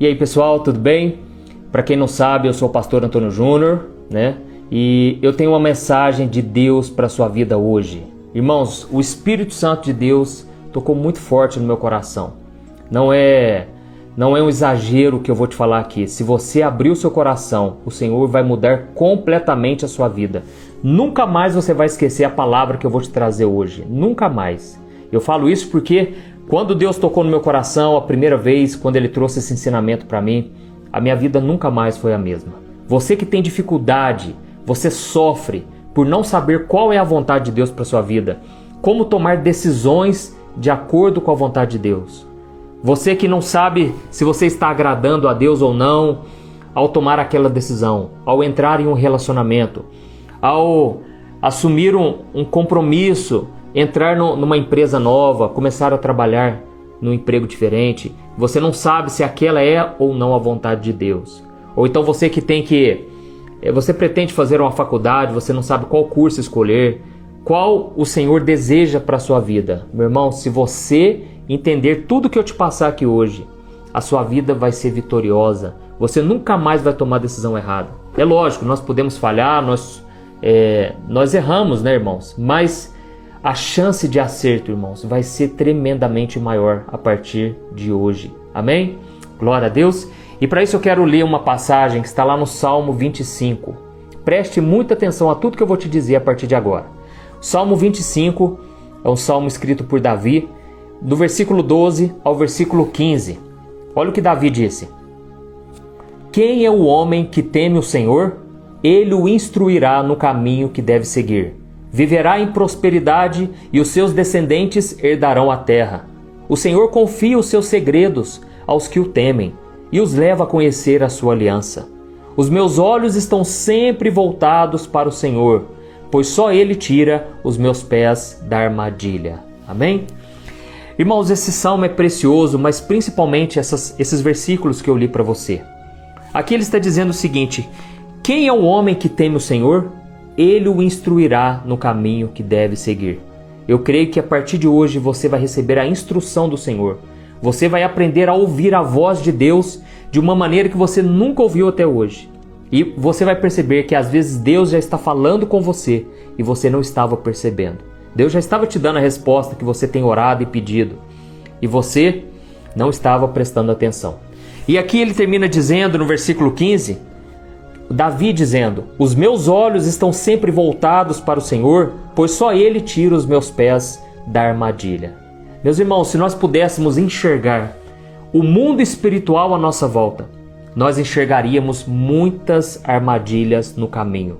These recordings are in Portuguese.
E aí pessoal, tudo bem? Para quem não sabe, eu sou o pastor Antônio Júnior, né? E eu tenho uma mensagem de Deus para sua vida hoje. Irmãos, o Espírito Santo de Deus tocou muito forte no meu coração. Não é não é um exagero que eu vou te falar aqui. Se você abrir o seu coração, o Senhor vai mudar completamente a sua vida. Nunca mais você vai esquecer a palavra que eu vou te trazer hoje. Nunca mais. Eu falo isso porque quando Deus tocou no meu coração a primeira vez, quando Ele trouxe esse ensinamento para mim, a minha vida nunca mais foi a mesma. Você que tem dificuldade, você sofre por não saber qual é a vontade de Deus para sua vida, como tomar decisões de acordo com a vontade de Deus. Você que não sabe se você está agradando a Deus ou não ao tomar aquela decisão, ao entrar em um relacionamento, ao assumir um, um compromisso entrar no, numa empresa nova, começar a trabalhar num emprego diferente, você não sabe se aquela é ou não a vontade de Deus. Ou então você que tem que eh, você pretende fazer uma faculdade, você não sabe qual curso escolher, qual o Senhor deseja para sua vida. Meu irmão, se você entender tudo que eu te passar aqui hoje, a sua vida vai ser vitoriosa. Você nunca mais vai tomar decisão errada. É lógico, nós podemos falhar, nós, é, nós erramos, né, irmãos? Mas a chance de acerto, irmãos, vai ser tremendamente maior a partir de hoje. Amém? Glória a Deus. E para isso eu quero ler uma passagem que está lá no Salmo 25. Preste muita atenção a tudo que eu vou te dizer a partir de agora. Salmo 25 é um salmo escrito por Davi, do versículo 12 ao versículo 15. Olha o que Davi disse: Quem é o homem que teme o Senhor? Ele o instruirá no caminho que deve seguir viverá em prosperidade e os seus descendentes herdarão a terra. O Senhor confia os seus segredos aos que o temem e os leva a conhecer a sua aliança. Os meus olhos estão sempre voltados para o Senhor, pois só Ele tira os meus pés da armadilha. Amém? Irmãos, esse salmo é precioso, mas principalmente essas, esses versículos que eu li para você. Aqui ele está dizendo o seguinte: Quem é o homem que teme o Senhor? Ele o instruirá no caminho que deve seguir. Eu creio que a partir de hoje você vai receber a instrução do Senhor. Você vai aprender a ouvir a voz de Deus de uma maneira que você nunca ouviu até hoje. E você vai perceber que às vezes Deus já está falando com você e você não estava percebendo. Deus já estava te dando a resposta que você tem orado e pedido e você não estava prestando atenção. E aqui ele termina dizendo no versículo 15 Davi dizendo: Os meus olhos estão sempre voltados para o Senhor, pois só Ele tira os meus pés da armadilha. Meus irmãos, se nós pudéssemos enxergar o mundo espiritual à nossa volta, nós enxergaríamos muitas armadilhas no caminho.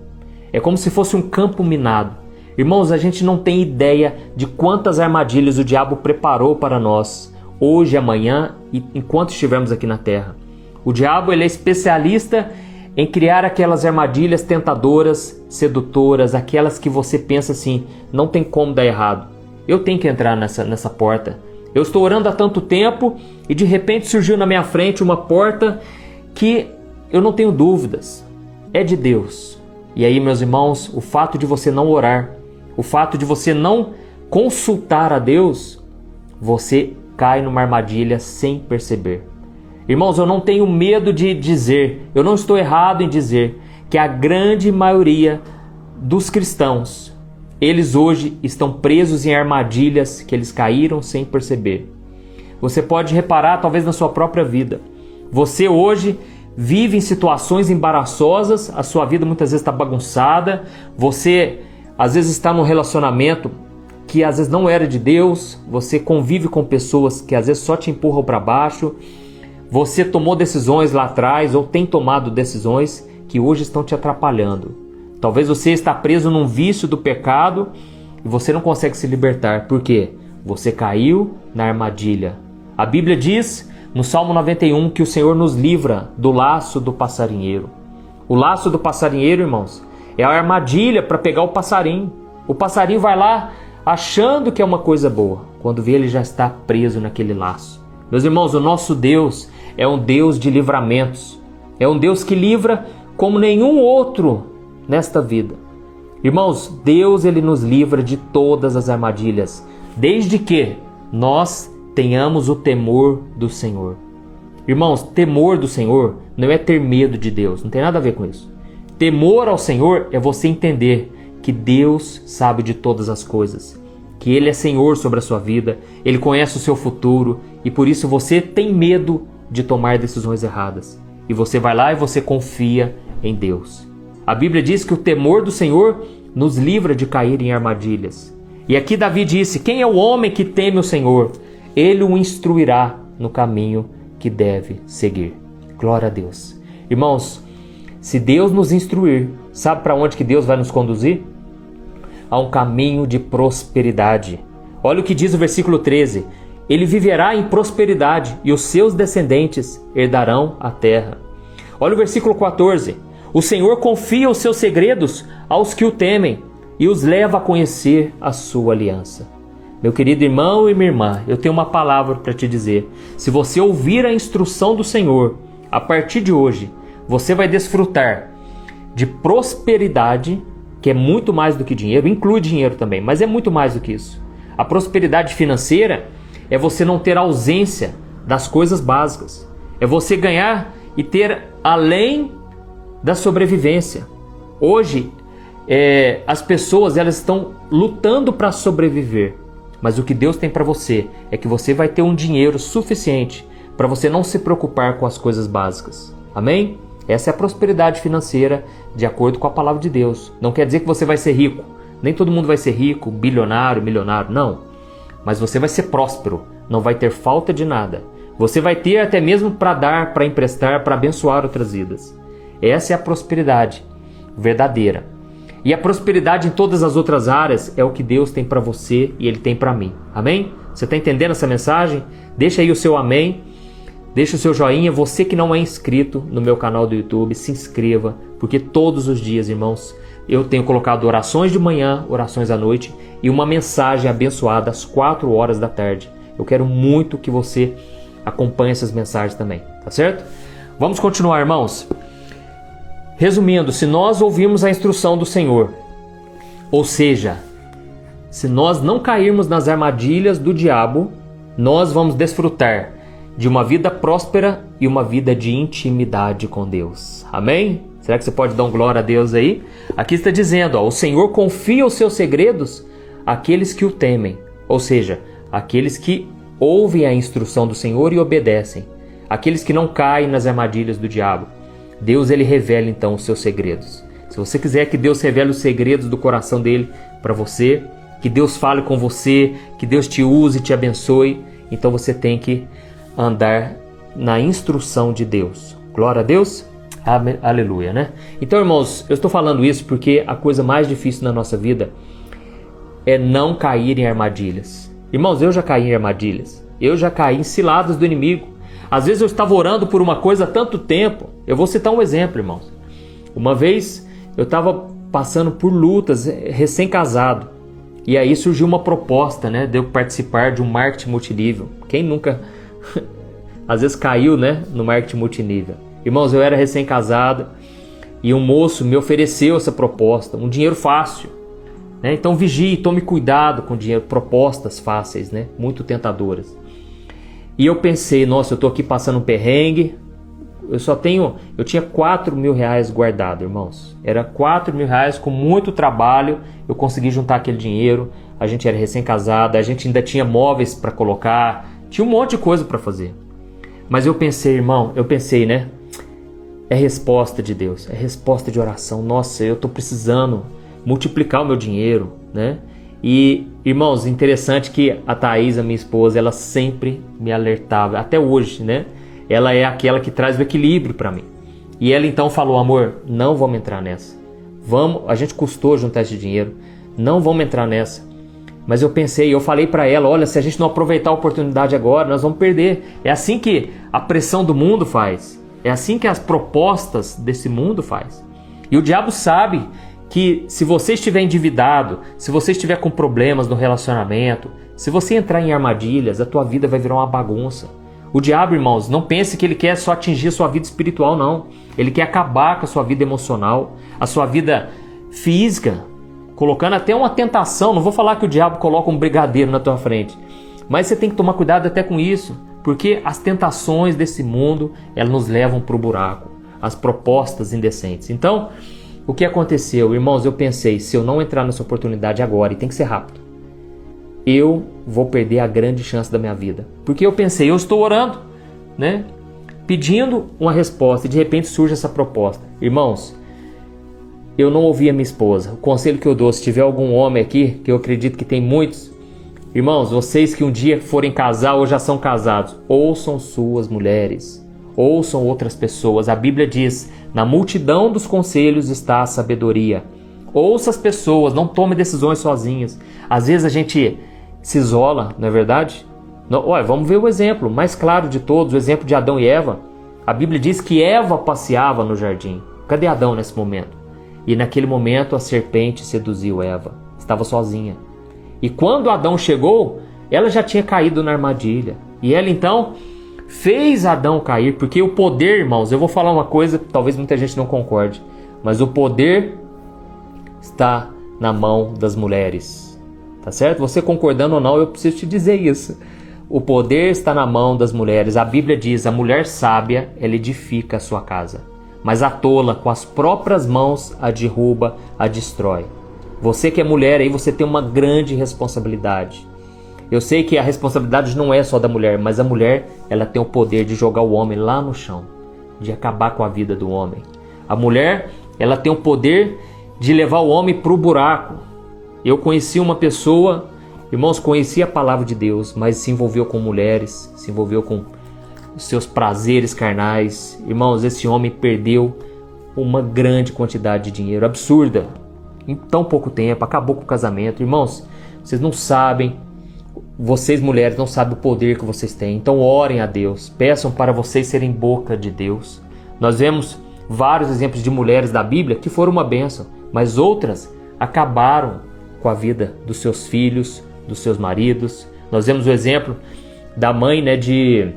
É como se fosse um campo minado. Irmãos, a gente não tem ideia de quantas armadilhas o diabo preparou para nós hoje, amanhã e enquanto estivermos aqui na terra. O diabo ele é especialista em criar aquelas armadilhas tentadoras, sedutoras, aquelas que você pensa assim, não tem como dar errado. Eu tenho que entrar nessa, nessa porta. Eu estou orando há tanto tempo e de repente surgiu na minha frente uma porta que eu não tenho dúvidas, é de Deus. E aí, meus irmãos, o fato de você não orar, o fato de você não consultar a Deus, você cai numa armadilha sem perceber. Irmãos, eu não tenho medo de dizer, eu não estou errado em dizer que a grande maioria dos cristãos, eles hoje estão presos em armadilhas que eles caíram sem perceber. Você pode reparar, talvez na sua própria vida. Você hoje vive em situações embaraçosas, a sua vida muitas vezes está bagunçada, você às vezes está num relacionamento que às vezes não era de Deus, você convive com pessoas que às vezes só te empurram para baixo você tomou decisões lá atrás ou tem tomado decisões que hoje estão te atrapalhando. Talvez você está preso num vício do pecado e você não consegue se libertar. Por quê? Você caiu na armadilha. A Bíblia diz no Salmo 91 que o Senhor nos livra do laço do passarinheiro. O laço do passarinheiro, irmãos, é a armadilha para pegar o passarinho. O passarinho vai lá achando que é uma coisa boa, quando vê ele já está preso naquele laço. Meus irmãos, o nosso Deus, é um Deus de livramentos. É um Deus que livra como nenhum outro nesta vida. Irmãos, Deus ele nos livra de todas as armadilhas, desde que nós tenhamos o temor do Senhor. Irmãos, temor do Senhor não é ter medo de Deus, não tem nada a ver com isso. Temor ao Senhor é você entender que Deus sabe de todas as coisas, que Ele é Senhor sobre a sua vida, Ele conhece o seu futuro e por isso você tem medo de tomar decisões erradas. E você vai lá e você confia em Deus. A Bíblia diz que o temor do Senhor nos livra de cair em armadilhas. E aqui Davi disse: Quem é o homem que teme o Senhor? Ele o instruirá no caminho que deve seguir. Glória a Deus. Irmãos, se Deus nos instruir, sabe para onde que Deus vai nos conduzir? A um caminho de prosperidade. Olha o que diz o versículo 13: Ele viverá em prosperidade e os seus descendentes herdarão a terra. Olha o versículo 14: O Senhor confia os seus segredos aos que o temem e os leva a conhecer a sua aliança. Meu querido irmão e minha irmã, eu tenho uma palavra para te dizer. Se você ouvir a instrução do Senhor, a partir de hoje, você vai desfrutar de prosperidade, que é muito mais do que dinheiro, inclui dinheiro também, mas é muito mais do que isso. A prosperidade financeira é você não ter ausência das coisas básicas. É você ganhar e ter além da sobrevivência. Hoje é, as pessoas elas estão lutando para sobreviver, mas o que Deus tem para você é que você vai ter um dinheiro suficiente para você não se preocupar com as coisas básicas. Amém? Essa é a prosperidade financeira de acordo com a palavra de Deus. Não quer dizer que você vai ser rico. Nem todo mundo vai ser rico, bilionário, milionário, não. Mas você vai ser próspero, não vai ter falta de nada. Você vai ter até mesmo para dar, para emprestar, para abençoar outras vidas. Essa é a prosperidade verdadeira. E a prosperidade em todas as outras áreas é o que Deus tem para você e Ele tem para mim. Amém? Você está entendendo essa mensagem? Deixa aí o seu amém. Deixa o seu joinha. Você que não é inscrito no meu canal do YouTube, se inscreva, porque todos os dias, irmãos, eu tenho colocado orações de manhã, orações à noite e uma mensagem abençoada às 4 horas da tarde. Eu quero muito que você acompanhe essas mensagens também, tá certo? Vamos continuar, irmãos. Resumindo, se nós ouvirmos a instrução do Senhor, ou seja, se nós não cairmos nas armadilhas do diabo, nós vamos desfrutar de uma vida próspera e uma vida de intimidade com Deus. Amém? Será que você pode dar um glória a Deus aí? Aqui está dizendo: ó, o Senhor confia os seus segredos àqueles que o temem, ou seja, aqueles que ouvem a instrução do Senhor e obedecem, aqueles que não caem nas armadilhas do diabo. Deus ele revela então os seus segredos. Se você quiser que Deus revele os segredos do coração dele para você, que Deus fale com você, que Deus te use e te abençoe, então você tem que andar na instrução de Deus. Glória a Deus. Aleluia, né? Então, irmãos, eu estou falando isso porque a coisa mais difícil na nossa vida é não cair em armadilhas. Irmãos, eu já caí em armadilhas. Eu já caí em ciladas do inimigo. Às vezes eu estava orando por uma coisa há tanto tempo. Eu vou citar um exemplo, irmãos. Uma vez eu estava passando por lutas, eh, recém-casado. E aí surgiu uma proposta, né, de eu participar de um marketing multinível. Quem nunca às vezes caiu, né, no marketing multinível. Irmãos, eu era recém-casado e um moço me ofereceu essa proposta, um dinheiro fácil. Né? Então vigie, tome cuidado com dinheiro, propostas fáceis, né? Muito tentadoras. E eu pensei, nossa, eu tô aqui passando um perrengue. Eu só tenho, eu tinha 4 mil reais guardado, irmãos. Era 4 mil reais com muito trabalho. Eu consegui juntar aquele dinheiro. A gente era recém-casada, a gente ainda tinha móveis para colocar, tinha um monte de coisa para fazer. Mas eu pensei, irmão, eu pensei, né? É resposta de Deus, é resposta de oração. Nossa, eu tô precisando multiplicar o meu dinheiro, né? E, irmãos, interessante que a Thaís, a minha esposa, ela sempre me alertava, até hoje, né? Ela é aquela que traz o equilíbrio para mim. E ela então falou: amor, não vamos entrar nessa. Vamos, a gente custou juntar esse dinheiro, não vamos entrar nessa. Mas eu pensei, eu falei para ela: olha, se a gente não aproveitar a oportunidade agora, nós vamos perder. É assim que a pressão do mundo faz. É assim que as propostas desse mundo faz. E o diabo sabe que se você estiver endividado, se você estiver com problemas no relacionamento, se você entrar em armadilhas, a tua vida vai virar uma bagunça. O diabo, irmãos, não pense que ele quer só atingir a sua vida espiritual, não. Ele quer acabar com a sua vida emocional, a sua vida física, colocando até uma tentação. Não vou falar que o diabo coloca um brigadeiro na tua frente, mas você tem que tomar cuidado até com isso, Porque as tentações desse mundo, elas nos levam para o buraco, as propostas indecentes. Então, o que aconteceu? Irmãos, eu pensei, se eu não entrar nessa oportunidade agora, e tem que ser rápido, eu vou perder a grande chance da minha vida. Porque eu pensei, eu estou orando, né? Pedindo uma resposta e de repente surge essa proposta. Irmãos, eu não ouvi a minha esposa. O conselho que eu dou, se tiver algum homem aqui, que eu acredito que tem muitos, irmãos, vocês que um dia forem casar ou já são casados, ouçam suas mulheres ouçam outras pessoas. A Bíblia diz: na multidão dos conselhos está a sabedoria. Ouça as pessoas, não tome decisões sozinhas. Às vezes a gente se isola, não é verdade? Não, olha, vamos ver o exemplo mais claro de todos, o exemplo de Adão e Eva. A Bíblia diz que Eva passeava no jardim. Cadê Adão nesse momento? E naquele momento a serpente seduziu Eva. Estava sozinha. E quando Adão chegou, ela já tinha caído na armadilha. E ela então fez Adão cair, porque o poder, irmãos, eu vou falar uma coisa, talvez muita gente não concorde, mas o poder está na mão das mulheres. Tá certo? Você concordando ou não, eu preciso te dizer isso. O poder está na mão das mulheres. A Bíblia diz: a mulher sábia, ela edifica a sua casa, mas a tola, com as próprias mãos, a derruba, a destrói. Você que é mulher aí, você tem uma grande responsabilidade. Eu sei que a responsabilidade não é só da mulher, mas a mulher ela tem o poder de jogar o homem lá no chão, de acabar com a vida do homem. A mulher ela tem o poder de levar o homem para o buraco. Eu conheci uma pessoa, irmãos, conhecia a palavra de Deus, mas se envolveu com mulheres, se envolveu com seus prazeres carnais. Irmãos, esse homem perdeu uma grande quantidade de dinheiro, absurda, em tão pouco tempo, acabou com o casamento. Irmãos, vocês não sabem vocês mulheres não sabem o poder que vocês têm. Então orem a Deus, peçam para vocês serem boca de Deus. Nós vemos vários exemplos de mulheres da Bíblia que foram uma bênção, mas outras acabaram com a vida dos seus filhos, dos seus maridos. Nós vemos o exemplo da mãe né, de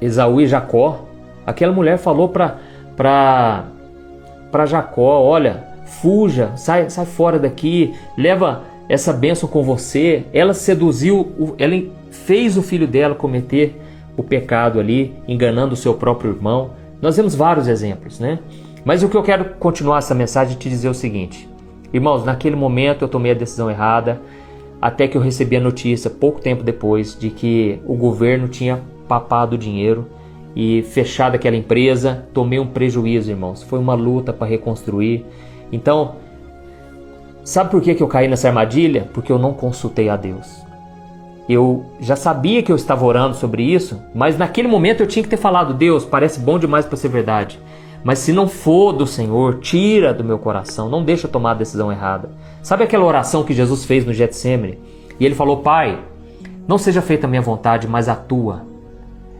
Esaú e Jacó. Aquela mulher falou para para Jacó, olha, fuja, sai, sai fora daqui, leva essa bênção com você, ela seduziu, ela fez o filho dela cometer o pecado ali, enganando o seu próprio irmão. Nós vemos vários exemplos, né? Mas o que eu quero continuar essa mensagem é te dizer o seguinte: irmãos, naquele momento eu tomei a decisão errada, até que eu recebi a notícia pouco tempo depois de que o governo tinha papado o dinheiro e fechado aquela empresa. Tomei um prejuízo, irmãos. Foi uma luta para reconstruir. Então, Sabe por que, eu caí nessa armadilha? Porque eu não consultei a Deus. Eu já sabia que eu estava orando sobre isso, mas naquele momento eu tinha que ter falado: Deus, parece bom demais para ser verdade. Mas se não for do Senhor, tira do meu coração, não deixa eu tomar a decisão errada. Sabe aquela oração que Jesus fez no Getsemane? E ele falou: Pai, não seja feita a minha vontade, mas a tua.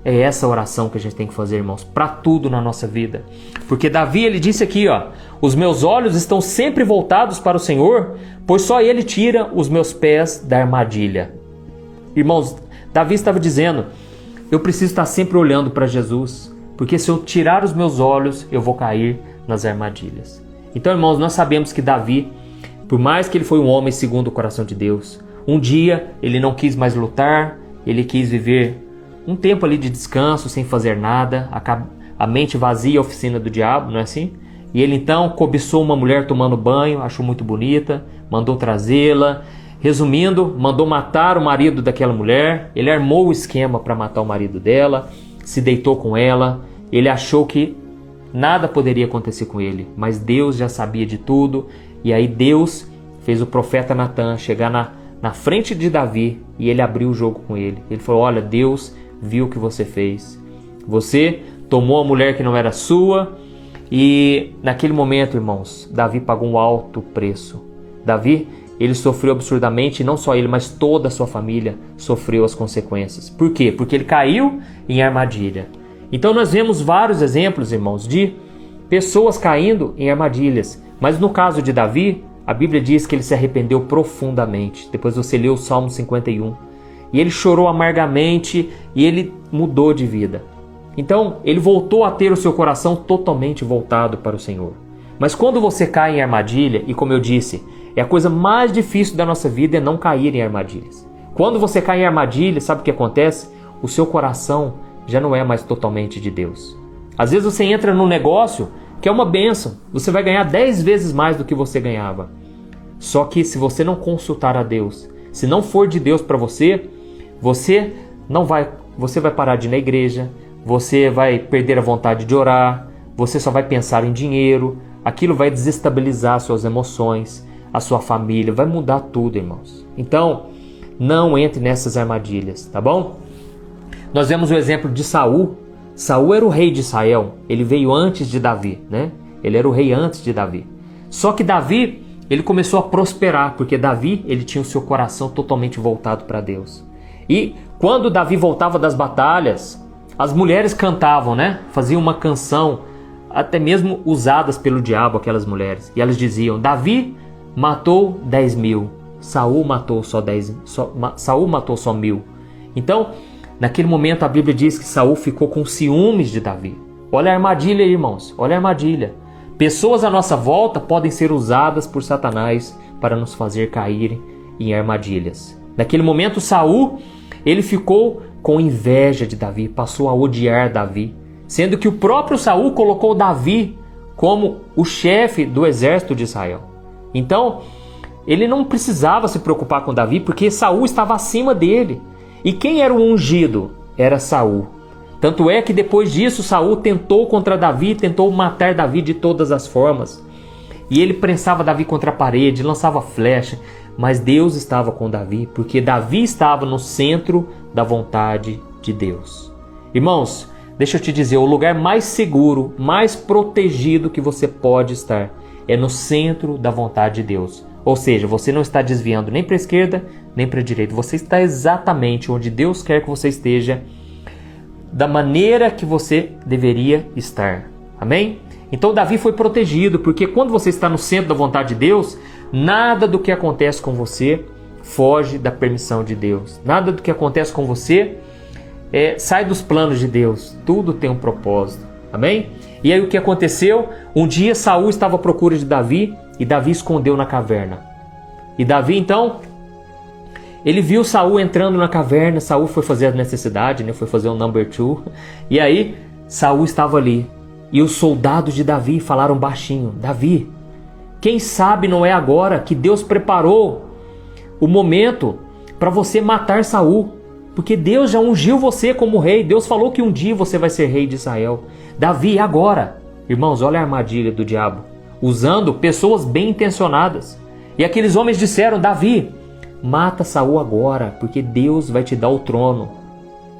É essa oração que a gente tem que fazer, irmãos, para tudo na nossa vida. Porque Davi ele disse aqui, ó: "Os meus olhos estão sempre voltados para o Senhor, pois só ele tira os meus pés da armadilha." Irmãos, Davi estava dizendo: "Eu preciso estar sempre olhando para Jesus, porque se eu tirar os meus olhos, eu vou cair nas armadilhas." Então, irmãos, nós sabemos que Davi, por mais que ele foi um homem segundo o coração de Deus, um dia ele não quis mais lutar, ele quis viver um tempo ali de descanso, sem fazer nada, a, mente vazia, a oficina do diabo, não é assim? E ele então cobiçou uma mulher tomando banho, achou muito bonita, mandou trazê-la. Resumindo, mandou matar o marido daquela mulher. Ele armou o esquema para matar o marido dela, se deitou com ela. Ele achou que nada poderia acontecer com ele, mas Deus já sabia de tudo. E aí Deus fez o profeta Natan chegar na, na frente de Davi e ele abriu o jogo com ele. Ele falou: Olha, Deus viu o que você fez. Você tomou a mulher que não era sua e naquele momento, irmãos, Davi pagou um alto preço. Davi, ele sofreu absurdamente, não só ele, mas toda a sua família sofreu as consequências. Por quê? Porque ele caiu em armadilha. Então nós vemos vários exemplos, irmãos, de pessoas caindo em armadilhas. Mas no caso de Davi, a Bíblia diz que ele se arrependeu profundamente. Depois você lê o Salmo 51. E ele chorou amargamente e ele mudou de vida. Então, ele voltou a ter o seu coração totalmente voltado para o Senhor. Mas quando você cai em armadilha, e como eu disse, é a coisa mais difícil da nossa vida é não cair em armadilhas. Quando você cai em armadilha, sabe o que acontece? o seu coração já não é mais totalmente de Deus. Às vezes você entra num negócio que é uma benção, você vai ganhar 10 vezes mais do que você ganhava. Só que se você não consultar a Deus, se não for de Deus para você, você não vai, você vai parar de ir na igreja, você vai perder a vontade de orar, você só vai pensar em dinheiro, aquilo vai desestabilizar suas emoções, a sua família, vai mudar tudo, irmãos. Então, não entre nessas armadilhas, tá bom? Nós vemos o exemplo de Saul. Saul era o rei de Israel, ele veio antes de Davi, né? Ele era o rei antes de Davi. Só que Davi, ele começou a prosperar, porque Davi, ele tinha o seu coração totalmente voltado para Deus. E quando Davi voltava das batalhas, as mulheres cantavam, né? Faziam uma canção, até mesmo usadas pelo diabo, aquelas mulheres. E elas diziam: Davi matou 10 mil, Saul matou só 10, só, Saul matou só mil. Então, naquele momento a Bíblia diz que Saul ficou com ciúmes de Davi. Olha a armadilha, irmãos. Olha a armadilha. Pessoas à nossa volta podem ser usadas por Satanás para nos fazer cair em armadilhas. Naquele momento, Saul ele ficou com inveja de Davi, passou a odiar Davi, sendo que o próprio Saul colocou Davi como o chefe do exército de Israel. Então, ele não precisava se preocupar com Davi porque Saul estava acima dele. E quem era o ungido? Era Saul. Tanto é que depois disso Saul tentou contra Davi, tentou matar Davi de todas as formas. E ele prensava Davi contra a parede, lançava flecha, mas Deus estava com Davi, porque Davi estava no centro da vontade de Deus. Irmãos, deixa eu te dizer, o lugar mais seguro, mais protegido que você pode estar é no centro da vontade de Deus. Ou seja, você não está desviando nem para a esquerda nem para a direita. Você está exatamente onde Deus quer que você esteja, da maneira que você deveria estar. Amém? Então Davi foi protegido, porque quando você está no centro da vontade de Deus, nada do que acontece com você foge da permissão de Deus. Nada do que acontece com você é, sai dos planos de Deus. Tudo tem um propósito. Amém? E aí o que aconteceu? Um dia Saul estava à procura de Davi e Davi escondeu na caverna. E Davi então ele viu Saul entrando na caverna, Saul foi fazer a necessidade, né? Foi fazer o um number two. E aí Saul estava ali. E os soldados de Davi falaram baixinho: Davi, quem sabe não é agora que Deus preparou o momento para você matar Saul, porque Deus já ungiu você como rei. Deus falou que um dia você vai ser rei de Israel. Davi, agora. Irmãos, olha a armadilha do diabo usando pessoas bem intencionadas. E aqueles homens disseram: Davi, mata Saul agora, porque Deus vai te dar o trono.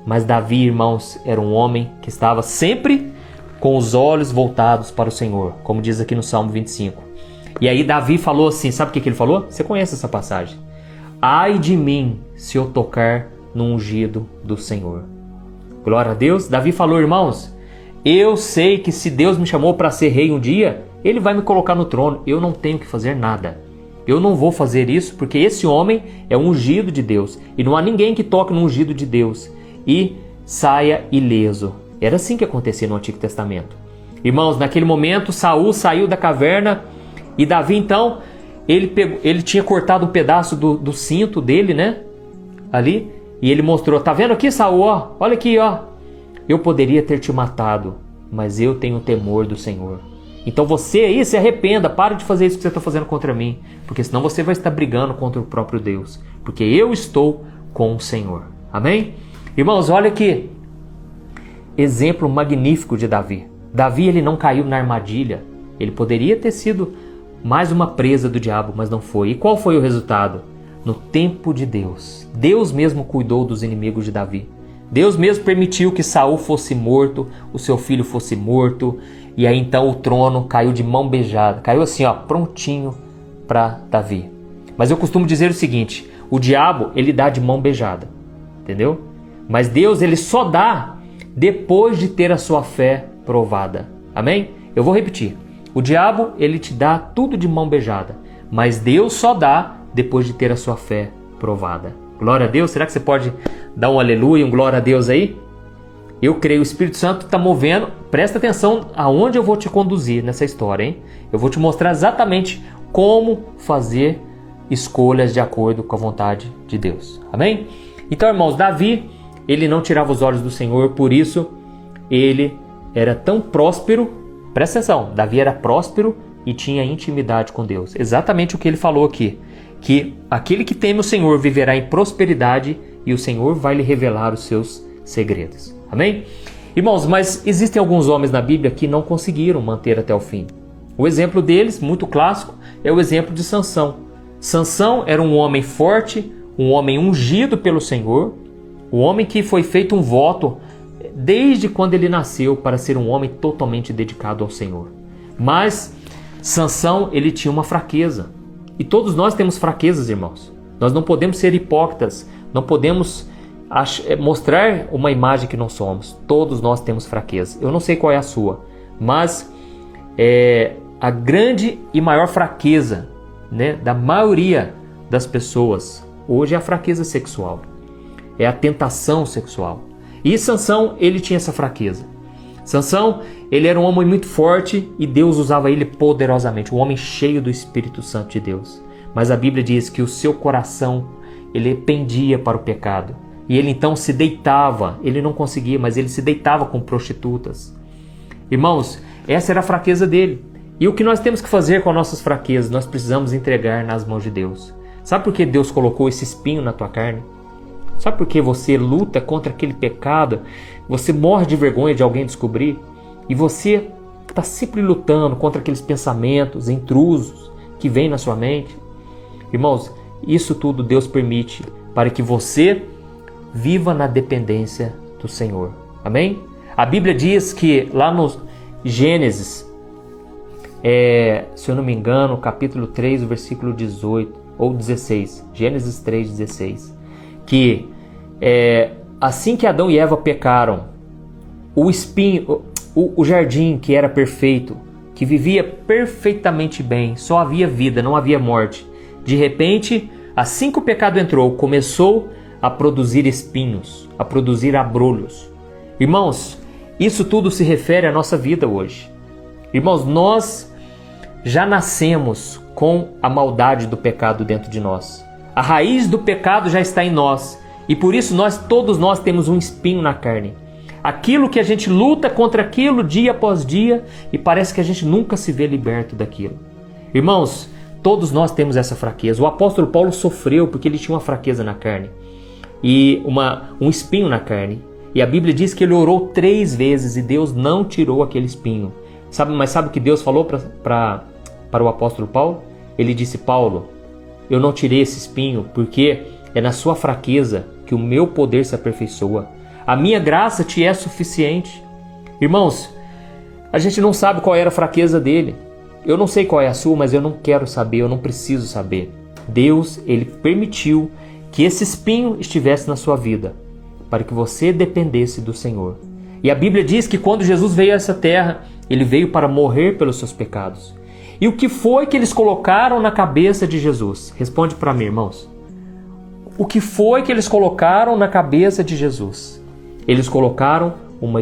Mas Davi, irmãos, era um homem que estava sempre com os olhos voltados para o Senhor, como diz aqui no Salmo 25. E aí Davi falou assim, sabe o que, que ele falou? Você conhece essa passagem? Ai de mim se eu tocar no ungido do Senhor. Glória a Deus. Davi falou, irmãos, eu sei que se Deus me chamou para ser rei um dia, ele vai me colocar no trono, eu não tenho que fazer nada. Eu não vou fazer isso porque esse homem é um ungido de Deus e não há ninguém que toque no ungido de Deus e saia ileso. Era assim que acontecia no Antigo Testamento. Irmãos, naquele momento Saul saiu da caverna e Davi então ele, pegou, ele tinha cortado um pedaço do, do cinto dele, né? Ali e ele mostrou, tá vendo aqui Saul? Ó, olha aqui, ó. Eu poderia ter te matado, mas eu tenho temor do Senhor. Então você aí se arrependa, pare de fazer isso que você está fazendo contra mim, porque senão você vai estar brigando contra o próprio Deus, porque eu estou com o Senhor. Amém? Irmãos, olha que exemplo magnífico de Davi. Davi ele não caiu na armadilha. Ele poderia ter sido mais uma presa do diabo, mas não foi. E qual foi o resultado? No tempo de Deus, Deus mesmo cuidou dos inimigos de Davi. Deus mesmo permitiu que Saul fosse morto, o seu filho fosse morto, e aí então o trono caiu de mão beijada, caiu assim, ó, prontinho para Davi. Mas eu costumo dizer o seguinte: o diabo ele dá de mão beijada, entendeu? Mas Deus ele só dá depois de ter a sua fé provada. Amém? Eu vou repetir. O diabo ele te dá tudo de mão beijada, mas Deus só dá depois de ter a sua fé provada. Glória a Deus. Será que você pode dar um aleluia, um glória a Deus aí? Eu creio, o Espírito Santo está movendo. Presta atenção aonde eu vou te conduzir nessa história, hein? Eu vou te mostrar exatamente como fazer escolhas de acordo com a vontade de Deus. Amém? Então, irmãos, Davi, ele não tirava os olhos do Senhor, por isso ele era tão próspero. Presta atenção, Davi era próspero e tinha intimidade com Deus. Exatamente o que ele falou aqui, que aquele que teme o Senhor viverá em prosperidade e o Senhor vai lhe revelar os seus segredos. Amém? Irmãos, mas existem alguns homens na Bíblia que não conseguiram manter até o fim. O exemplo deles, muito clássico, é o exemplo de Sansão. Sansão era um homem forte, um homem ungido pelo Senhor, um homem que foi feito um voto desde quando ele nasceu para ser um homem totalmente dedicado ao Senhor. Mas Sansão, ele tinha uma fraqueza. E todos nós temos fraquezas, irmãos. Nós não podemos ser hipócritas, não podemos eh, mostrar uma imagem que não somos. Todos nós temos fraqueza. Eu não sei qual é a sua, mas é, a grande e maior fraqueza né, da maioria das pessoas hoje é a fraqueza sexual, é a tentação sexual. E Sansão, ele tinha essa fraqueza. Sansão, ele era um homem muito forte e Deus usava ele poderosamente, um homem cheio do Espírito Santo de Deus. Mas a Bíblia diz que o seu coração, ele pendia para o pecado. E ele então se deitava, ele não conseguia, mas ele se deitava com prostitutas. Irmãos, essa era a fraqueza dele. E o que nós temos que fazer com as nossas fraquezas? Nós precisamos entregar nas mãos de Deus. Sabe por que Deus colocou esse espinho na tua carne? Sabe por que você luta contra aquele pecado? Você morre de vergonha de alguém descobrir? E você está sempre lutando contra aqueles pensamentos intrusos que vêm na sua mente? Irmãos, isso tudo Deus permite para que você viva na dependência do Senhor. Amém? A Bíblia diz que lá no Gênesis, é, se eu não me engano, capítulo 3, versículo 18 ou 16, Gênesis 3, 16, que é, assim que Adão e Eva pecaram, o espinho, o, o jardim que era perfeito, que vivia perfeitamente bem, só havia vida, não havia morte. De repente, assim que o pecado entrou, começou a produzir espinhos, a produzir abrolhos. Irmãos, isso tudo se refere à nossa vida hoje. Irmãos, nós já nascemos com a maldade do pecado dentro de nós. A raiz do pecado já está em nós e por isso nós todos nós temos um espinho na carne. Aquilo que a gente luta contra aquilo dia após dia e parece que a gente nunca se vê liberto daquilo. Irmãos, todos nós temos essa fraqueza. O apóstolo Paulo sofreu porque ele tinha uma fraqueza na carne e uma, um espinho na carne. E a Bíblia diz que ele orou três vezes e Deus não tirou aquele espinho. Sabe, mas sabe o que Deus falou para o apóstolo Paulo? Ele disse: Paulo, eu não tirei esse espinho porque é na sua fraqueza que o meu poder se aperfeiçoa. A minha graça te é suficiente. Irmãos, a gente não sabe qual era a fraqueza dele. Eu não sei qual é a sua, mas eu não quero saber, eu não preciso saber. Deus, ele permitiu que esse espinho estivesse na sua vida, para que você dependesse do Senhor. E a Bíblia diz que quando Jesus veio a essa terra, ele veio para morrer pelos seus pecados. E o que foi que eles colocaram na cabeça de Jesus? Responde para mim, irmãos. O que foi que eles colocaram na cabeça de Jesus? Eles colocaram uma,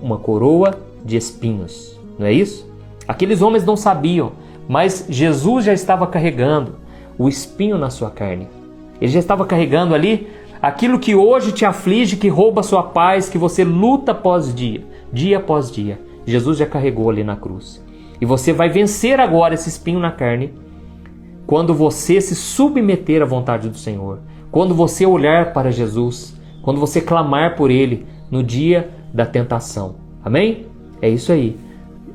uma coroa de espinhos, não é isso? Aqueles homens não sabiam, mas Jesus já estava carregando o espinho na sua carne. Ele já estava carregando ali aquilo que hoje te aflige, que rouba a sua paz, que você luta após dia, dia após dia. Jesus já carregou ali na cruz. E você vai vencer agora esse espinho na carne quando você se submeter à vontade do Senhor, quando você olhar para Jesus, quando você clamar por Ele no dia da tentação. Amém? É isso aí.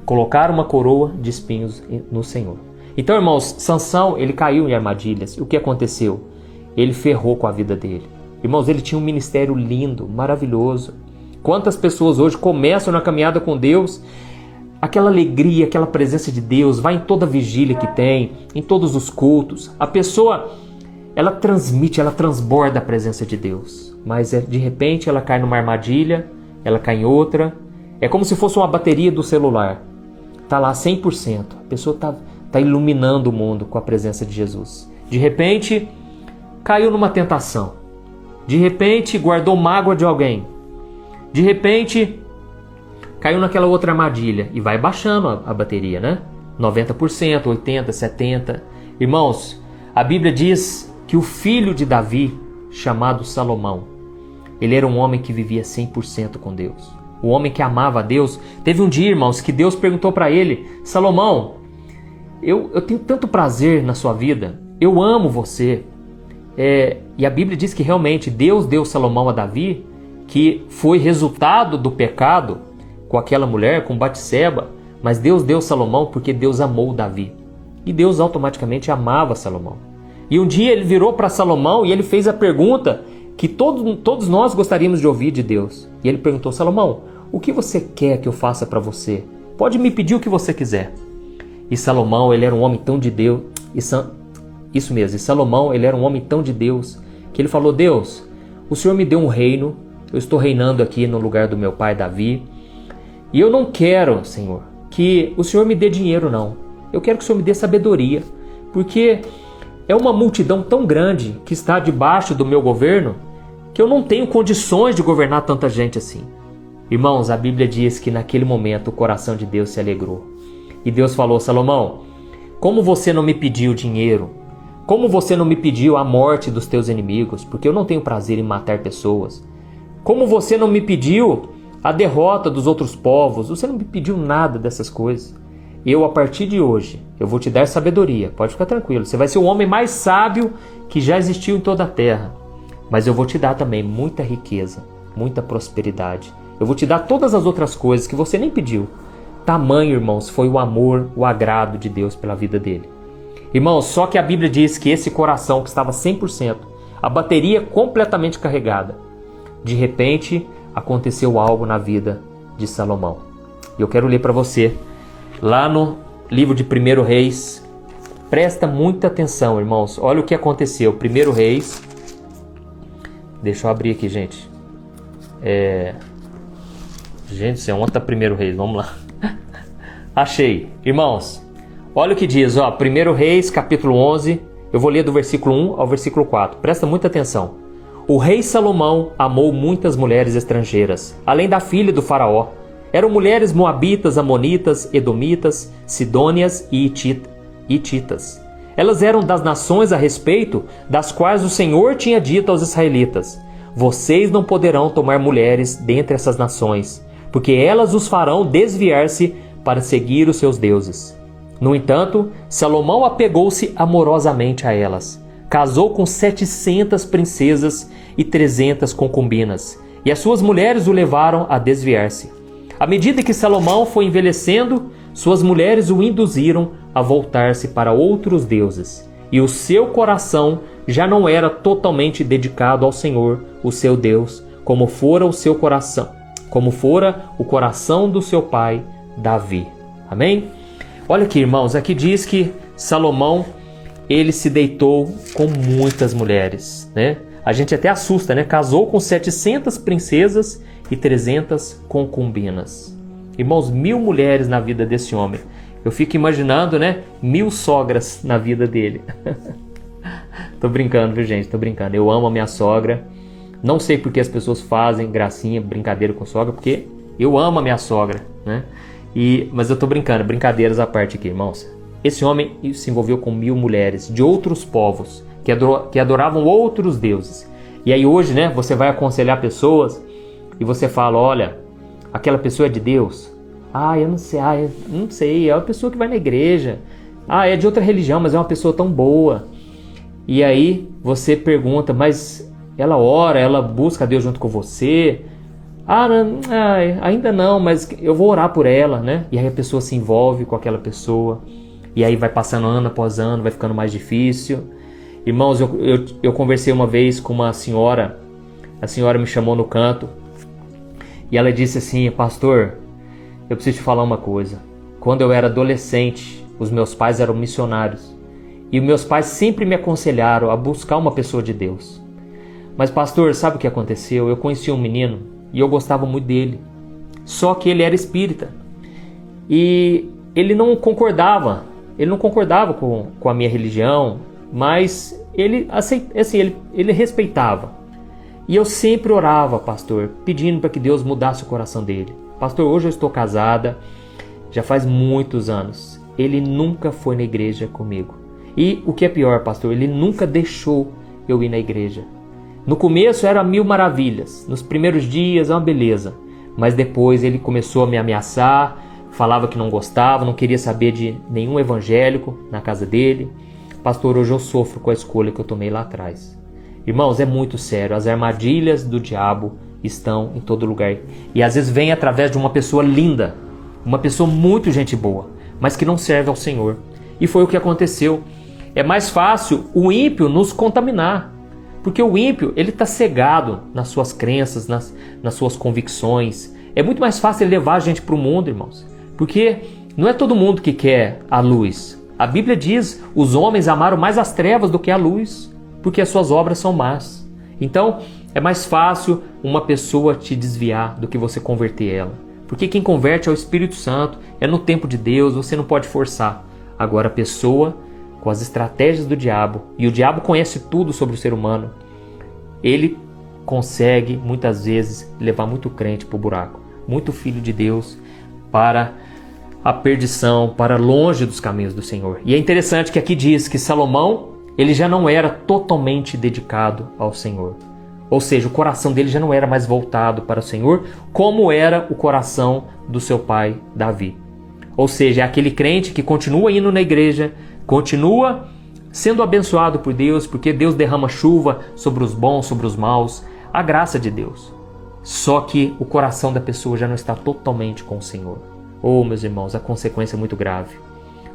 Colocar uma coroa de espinhos no Senhor. Então, irmãos, Sansão, ele caiu em armadilhas. O que aconteceu? Ele ferrou com a vida dele. Irmãos, ele tinha um ministério lindo, maravilhoso. Quantas pessoas hoje começam na caminhada com Deus aquela alegria, aquela presença de Deus, vai em toda vigília que tem, em todos os cultos. A pessoa, ela transmite, ela transborda a presença de Deus. Mas é, de repente ela cai numa armadilha, ela cai em outra. É como se fosse uma bateria do celular. Tá lá 100%. A pessoa tá, tá iluminando o mundo com a presença de Jesus. De repente, caiu numa tentação. De repente, guardou mágoa de alguém. De repente, caiu naquela outra armadilha e vai baixando a, a bateria, né? 90%, 80%, 70%. Irmãos, a Bíblia diz que o filho de Davi, chamado Salomão, Ele era um homem que vivia 100% com Deus. O homem que amava a Deus. Teve um dia, irmãos, que Deus perguntou para ele: Salomão, eu, eu tenho tanto prazer na sua vida, eu amo você. É, e a Bíblia diz que realmente Deus deu Salomão a Davi, que foi resultado do pecado com aquela mulher, com Batseba, mas Deus deu Salomão porque Deus amou Davi. E Deus automaticamente amava Salomão. E um dia ele virou para Salomão e ele fez a pergunta que todos, todos nós gostaríamos de ouvir de Deus. E ele perguntou: Salomão, o que você quer que eu faça para você? Pode me pedir o que você quiser. E Salomão, ele era um homem tão de Deus. Isso mesmo, e Salomão, ele era um homem tão de Deus que ele falou: Deus, o Senhor me deu um reino, eu estou reinando aqui no lugar do meu pai Davi. E eu não quero, Senhor, que o Senhor me dê dinheiro, não. Eu quero que o Senhor me dê sabedoria, porque é uma multidão tão grande que está debaixo do meu governo que eu não tenho condições de governar tanta gente assim. Irmãos, a Bíblia diz que naquele momento o coração de Deus se alegrou. E Deus falou: Salomão, como você não me pediu dinheiro, como você não me pediu a morte dos teus inimigos, porque eu não tenho prazer em matar pessoas, como você não me pediu a derrota dos outros povos, você não me pediu nada dessas coisas. Eu, a partir de hoje, eu vou te dar sabedoria, pode ficar tranquilo. Você vai ser o homem mais sábio que já existiu em toda a terra. Mas eu vou te dar também muita riqueza, muita prosperidade. Eu vou te dar todas as outras coisas que você nem pediu. Tamanho, irmãos, foi o amor, o agrado de Deus pela vida dele. Irmãos, só que a Bíblia diz que esse coração que estava 100%, a bateria completamente carregada, de repente aconteceu algo na vida de Salomão. E eu quero ler para você lá no livro de 1 Reis. Presta muita atenção, irmãos. Olha o que aconteceu. 1 Reis. Deixa eu abrir aqui, gente. É... Gente, você onde está 1 Reis? Vamos lá. Achei. Irmãos, olha o que diz, ó. 1 Reis, capítulo 11. Eu vou ler do versículo 1 ao versículo 4. Presta muita atenção. O rei Salomão amou muitas mulheres estrangeiras, além da filha do faraó eram mulheres moabitas, amonitas, edomitas, sidônias e hititas. Elas eram das nações a respeito das quais o Senhor tinha dito aos israelitas: Vocês não poderão tomar mulheres dentre essas nações, porque elas os farão desviar-se para seguir os seus deuses. No entanto, Salomão apegou-se amorosamente a elas. Casou com setecentas princesas e trezentas concubinas, e as suas mulheres o levaram a desviar-se. À medida que Salomão foi envelhecendo, suas mulheres o induziram a voltar-se para outros deuses, e o seu coração já não era totalmente dedicado ao Senhor, o seu Deus, como fora o seu coração, como fora o coração do seu pai Davi. Amém? Olha aqui, irmãos, aqui diz que Salomão ele se deitou com muitas mulheres, né? A gente até assusta, né? Casou com 700 princesas e 300 concubinas. Irmãos, mil mulheres na vida desse homem. Eu fico imaginando, né? Mil sogras na vida dele. tô brincando, viu, gente? Tô brincando. Eu amo a minha sogra. Não sei porque as pessoas fazem gracinha, brincadeira com sogra, porque eu amo a minha sogra, né? E, mas eu tô brincando, brincadeiras à parte aqui, irmãos. Esse homem se envolveu com mil mulheres de outros povos que, que adoravam outros deuses. E aí hoje, né, você vai aconselhar pessoas e você fala, olha, aquela pessoa é de Deus. Ah, eu não sei, ah, eu não sei, é uma pessoa que vai na igreja. Ah, é de outra religião, mas é uma pessoa tão boa. E aí você pergunta, mas ela ora, ela busca Deus junto com você? Ah, não, ah, ainda não, mas eu vou orar por ela, né? E aí a pessoa se envolve com aquela pessoa. E aí vai passando ano após ano, vai ficando mais difícil. Irmãos, eu, eu, eu conversei uma vez com uma senhora. A senhora me chamou no canto e ela disse assim: Pastor, eu preciso te falar uma coisa. Quando eu era adolescente, os meus pais eram missionários e meus pais sempre me aconselharam a buscar uma pessoa de Deus. Mas, pastor, sabe o que aconteceu? Eu conheci um menino e eu gostava muito dele. Só que ele era espírita e ele não concordava, ele não concordava com, com a minha religião, mas ele, assim, ele, ele respeitava. E eu sempre orava, pastor, pedindo para que Deus mudasse o coração dele. Pastor, hoje eu estou casada, já faz muitos anos. Ele nunca foi na igreja comigo. E o que é pior, pastor, ele nunca deixou eu ir na igreja. No começo era mil maravilhas, nos primeiros dias é uma beleza, mas depois ele começou a me ameaçar, falava que não gostava, não queria saber de nenhum evangélico na casa dele. Pastor, hoje eu sofro com a escolha que eu tomei lá atrás. Irmãos, é muito sério, as armadilhas do diabo estão em todo lugar. E às vezes vem através de uma pessoa linda, uma pessoa muito gente boa, mas que não serve ao Senhor. E foi o que aconteceu. É mais fácil o ímpio nos contaminar, porque o ímpio ele está cegado nas suas crenças, nas, nas suas convicções. É muito mais fácil levar a gente para o mundo, irmãos, porque não é todo mundo que quer a luz. A Bíblia diz: os homens amaram mais as trevas do que a luz, porque as suas obras são más. Então, é mais fácil uma pessoa te desviar do que você converter ela. Porque quem converte é o Espírito Santo, é no tempo de Deus, você não pode forçar. Agora, a pessoa com as estratégias do diabo, e o diabo conhece tudo sobre o ser humano, ele consegue muitas vezes levar muito crente para o buraco, muito filho de Deus para a perdição, para longe dos caminhos do Senhor. E é interessante que aqui diz que Salomão, ele já não era totalmente dedicado ao Senhor. Ou seja, o coração dele já não era mais voltado para o Senhor, como era o coração do seu pai Davi. Ou seja, é aquele crente que continua indo na igreja, Continua sendo abençoado por Deus, porque Deus derrama chuva sobre os bons, sobre os maus, a graça de Deus. Só que o coração da pessoa já não está totalmente com o Senhor. Oh, meus irmãos, a consequência é muito grave.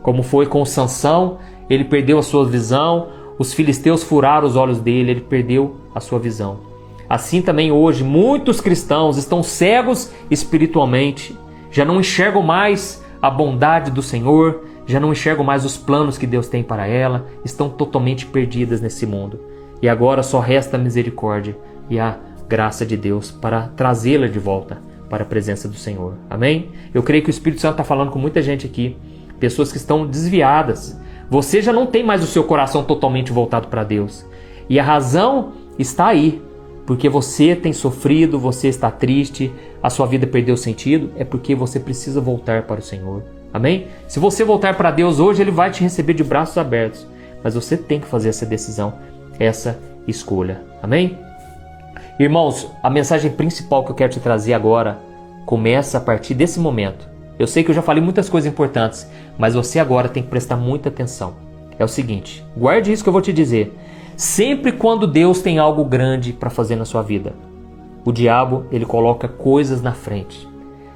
Como foi com Sansão, ele perdeu a sua visão, os filisteus furaram os olhos dele, ele perdeu a sua visão. Assim também hoje, muitos cristãos estão cegos espiritualmente, já não enxergam mais a bondade do Senhor, já não enxergam mais os planos que Deus tem para ela, estão totalmente perdidas nesse mundo. E agora só resta a misericórdia e a graça de Deus para trazê-la de volta para a presença do Senhor. Amém? Eu creio que o Espírito Santo está falando com muita gente aqui, pessoas que estão desviadas. Você já não tem mais o seu coração totalmente voltado para Deus. E a razão está aí, porque você tem sofrido, você está triste, a sua vida perdeu sentido, é porque você precisa voltar para o Senhor. Amém? Se você voltar para Deus hoje, Ele vai te receber de braços abertos. Mas você tem que fazer essa decisão, essa escolha. Amém? Irmãos, a mensagem principal que eu quero te trazer agora começa a partir desse momento. Eu sei que eu já falei muitas coisas importantes, mas você agora tem que prestar muita atenção. É o seguinte, guarde isso que eu vou te dizer. Sempre quando Deus tem algo grande para fazer na sua vida, o diabo ele coloca coisas na frente.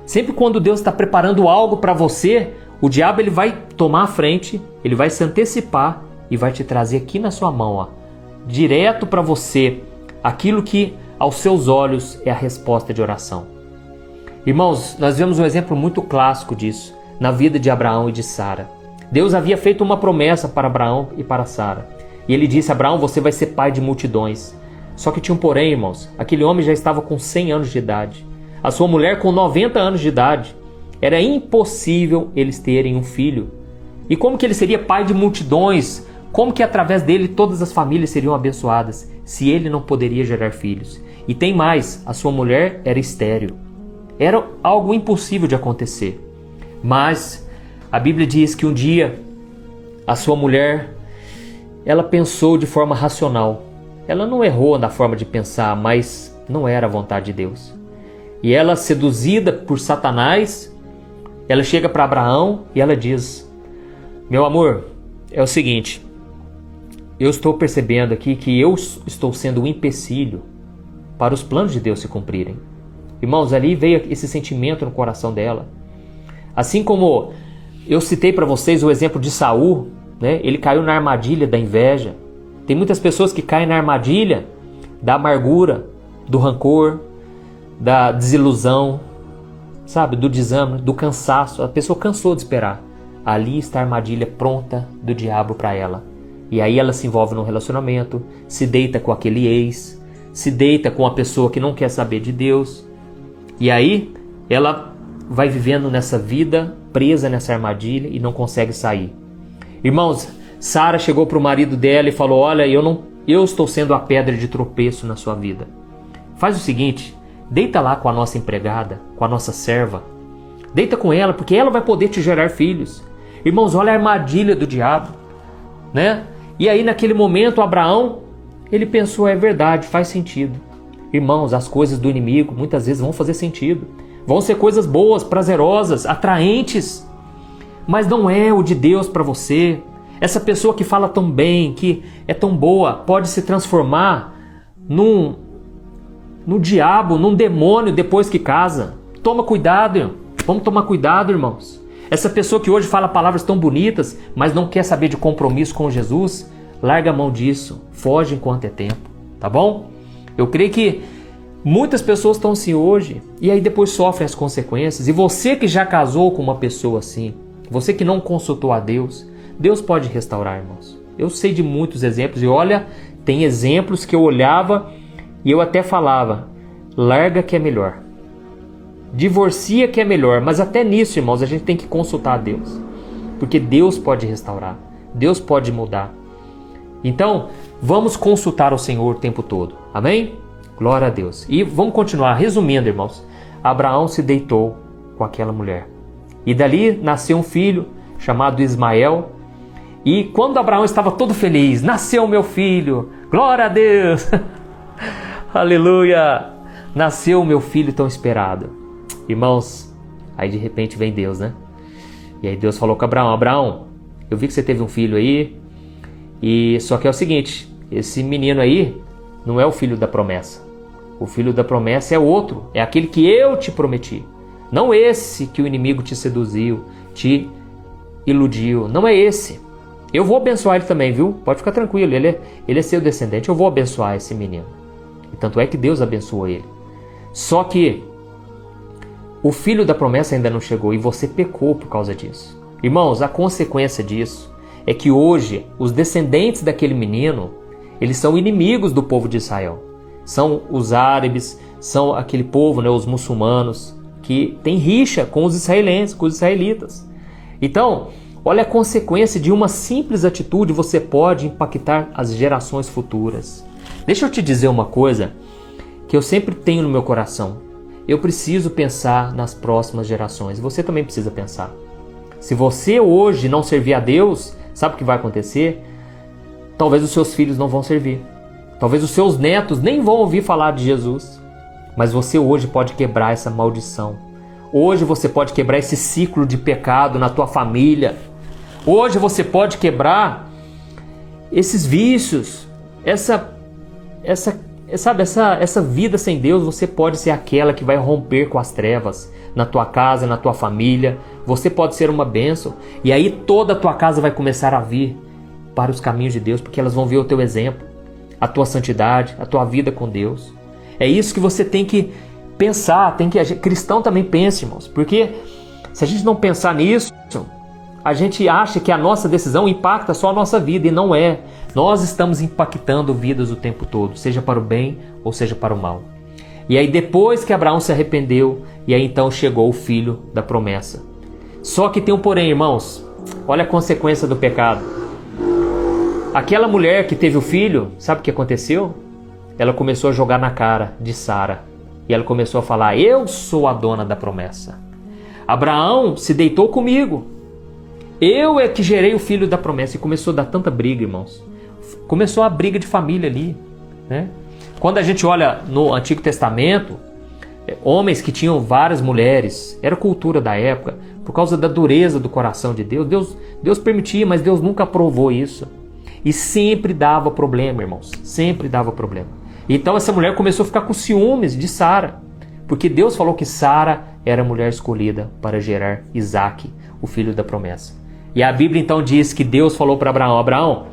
Sempre quando Deus está preparando algo para você, o diabo ele vai tomar a frente, ele vai se antecipar e vai te trazer aqui na sua mão, ó, direto para você, aquilo que aos seus olhos é a resposta de oração. Irmãos, nós vemos um exemplo muito clássico disso na vida de Abraão e de Sara. Deus havia feito uma promessa para Abraão e para Sara. E ele disse: Abraão, você vai ser pai de multidões. Só que tinha um porém, irmãos. Aquele homem já estava com 100 anos de idade a sua mulher com 90 anos de idade. Era impossível eles terem um filho. E como que ele seria pai de multidões? Como que através dele todas as famílias seriam abençoadas, se ele não poderia gerar filhos? E tem mais, a sua mulher era estéril. Era algo impossível de acontecer. Mas a Bíblia diz que um dia a sua mulher ela pensou de forma racional. Ela não errou na forma de pensar, mas não era a vontade de Deus. E ela, seduzida por Satanás, ela chega para Abraão e ela diz: Meu amor, é o seguinte, eu estou percebendo aqui que eu estou sendo um empecilho para os planos de Deus se cumprirem. Irmãos, ali veio esse sentimento no coração dela. Assim como eu citei para vocês o exemplo de Saul, né? Ele caiu na armadilha da inveja. Tem muitas pessoas que caem na armadilha da amargura, do rancor, da desilusão, sabe, do desânimo, do cansaço. A pessoa cansou de esperar. Ali está a armadilha pronta do diabo para ela. E aí ela se envolve num relacionamento, se deita com aquele ex, se deita com a pessoa que não quer saber de Deus. E aí ela vai vivendo nessa vida presa nessa armadilha e não consegue sair. Irmãos, Sara chegou para o marido dela e falou: "Olha, eu não eu estou sendo a pedra de tropeço na sua vida. Faz o seguinte, Deita lá com a nossa empregada, com a nossa serva. Deita com ela, porque ela vai poder te gerar filhos. Irmãos, olha a armadilha do diabo, né? E aí naquele momento Abraão Ele pensou, é verdade, faz sentido. Irmãos, as coisas do inimigo muitas vezes vão fazer sentido. Vão ser coisas boas, prazerosas, atraentes. Mas não é o de Deus para você. Essa pessoa que fala tão bem, que é tão boa, pode se transformar num no diabo, num demônio depois que casa. Toma cuidado. Vamos tomar cuidado, irmãos. Essa pessoa que hoje fala palavras tão bonitas, mas não quer saber de compromisso com Jesus, larga a mão disso. Foge enquanto é tempo, tá bom? Eu creio que muitas pessoas estão assim hoje e aí depois sofrem as consequências. E você que já casou com uma pessoa assim, você que não consultou a Deus, Deus pode restaurar, irmãos. Eu sei de muitos exemplos e olha, tem exemplos que eu olhava e eu até falava: larga que é melhor. Divorcia que é melhor, mas até nisso, irmãos, a gente tem que consultar a Deus. Porque Deus pode restaurar, Deus pode mudar. Então, vamos consultar o Senhor o tempo todo. Amém? Glória a Deus. E vamos continuar. Resumindo, irmãos. Abraão se deitou com aquela mulher. E dali nasceu um filho chamado Ismael. E quando Abraão estava todo feliz, nasceu meu filho. Glória a Deus. Aleluia. Nasceu o meu filho tão esperado. Irmãos, aí de repente vem Deus, né? E aí Deus falou com Abraão: Abraão, eu vi que você teve um filho aí, e só que é o seguinte, esse menino aí não é o filho da promessa. O filho da promessa é outro, é aquele que eu te prometi. Não esse que o inimigo te seduziu, te iludiu. Não é esse. Eu vou abençoar ele também, viu? Pode ficar tranquilo, ele é, ele é seu descendente. Eu vou abençoar esse menino. E tanto é que Deus abençoou ele. Só que o filho da promessa ainda não chegou e você pecou por causa disso. Irmãos, a consequência disso é que hoje os descendentes daquele menino, eles são inimigos do povo de Israel. São os árabes, são aquele povo, né, os muçulmanos, que tem rixa com os israelenses, com os israelitas. Então, olha a consequência de uma simples atitude, você pode impactar as gerações futuras. Deixa eu te dizer uma coisa que eu sempre tenho no meu coração. Eu preciso pensar nas próximas gerações. Você também precisa pensar. Se você hoje não servir a Deus, Sabe o que vai acontecer? Talvez os seus filhos não vão servir. Talvez os seus netos nem vão ouvir falar de Jesus. Mas você hoje pode quebrar essa maldição. Hoje você pode quebrar esse ciclo de pecado na tua família. Hoje você pode quebrar esses vícios, essa essa sabe essa essa vida sem Deus, você pode ser aquela que vai romper com as trevas na tua casa, na tua família. Você pode ser uma bênção. E aí toda a tua casa vai começar a vir para os caminhos de Deus, porque elas vão ver o teu exemplo, a tua santidade, a tua vida com Deus. É isso que você tem que pensar, tem que cristão também pense, irmãos, porque se a gente não pensar nisso, a gente acha que a nossa decisão impacta só a nossa vida e não é. Nós estamos impactando vidas o tempo todo, seja para o bem ou seja para o mal. E aí depois que Abraão se arrependeu, e aí então chegou o filho da promessa. Só que tem um porém, irmãos. Olha a consequência do pecado. Aquela mulher que teve o filho, sabe o que aconteceu? Ela começou a jogar na cara de Sara. E ela começou a falar: "Eu sou a dona da promessa. Abraão se deitou comigo. Eu é que gerei o filho da promessa." E começou a dar tanta briga, irmãos. Começou a briga de família ali, né? Quando a gente olha no Antigo Testamento, é, homens que tinham várias mulheres, era cultura da época, por causa da dureza do coração de Deus. Deus, Deus permitia, mas Deus nunca aprovou isso. E sempre dava problema, irmãos, sempre dava problema. Então essa mulher começou a ficar com ciúmes de Sara, porque Deus falou que Sara era a mulher escolhida para gerar Isaac, o filho da promessa. E a Bíblia então diz que Deus falou para Abraão: Abraão,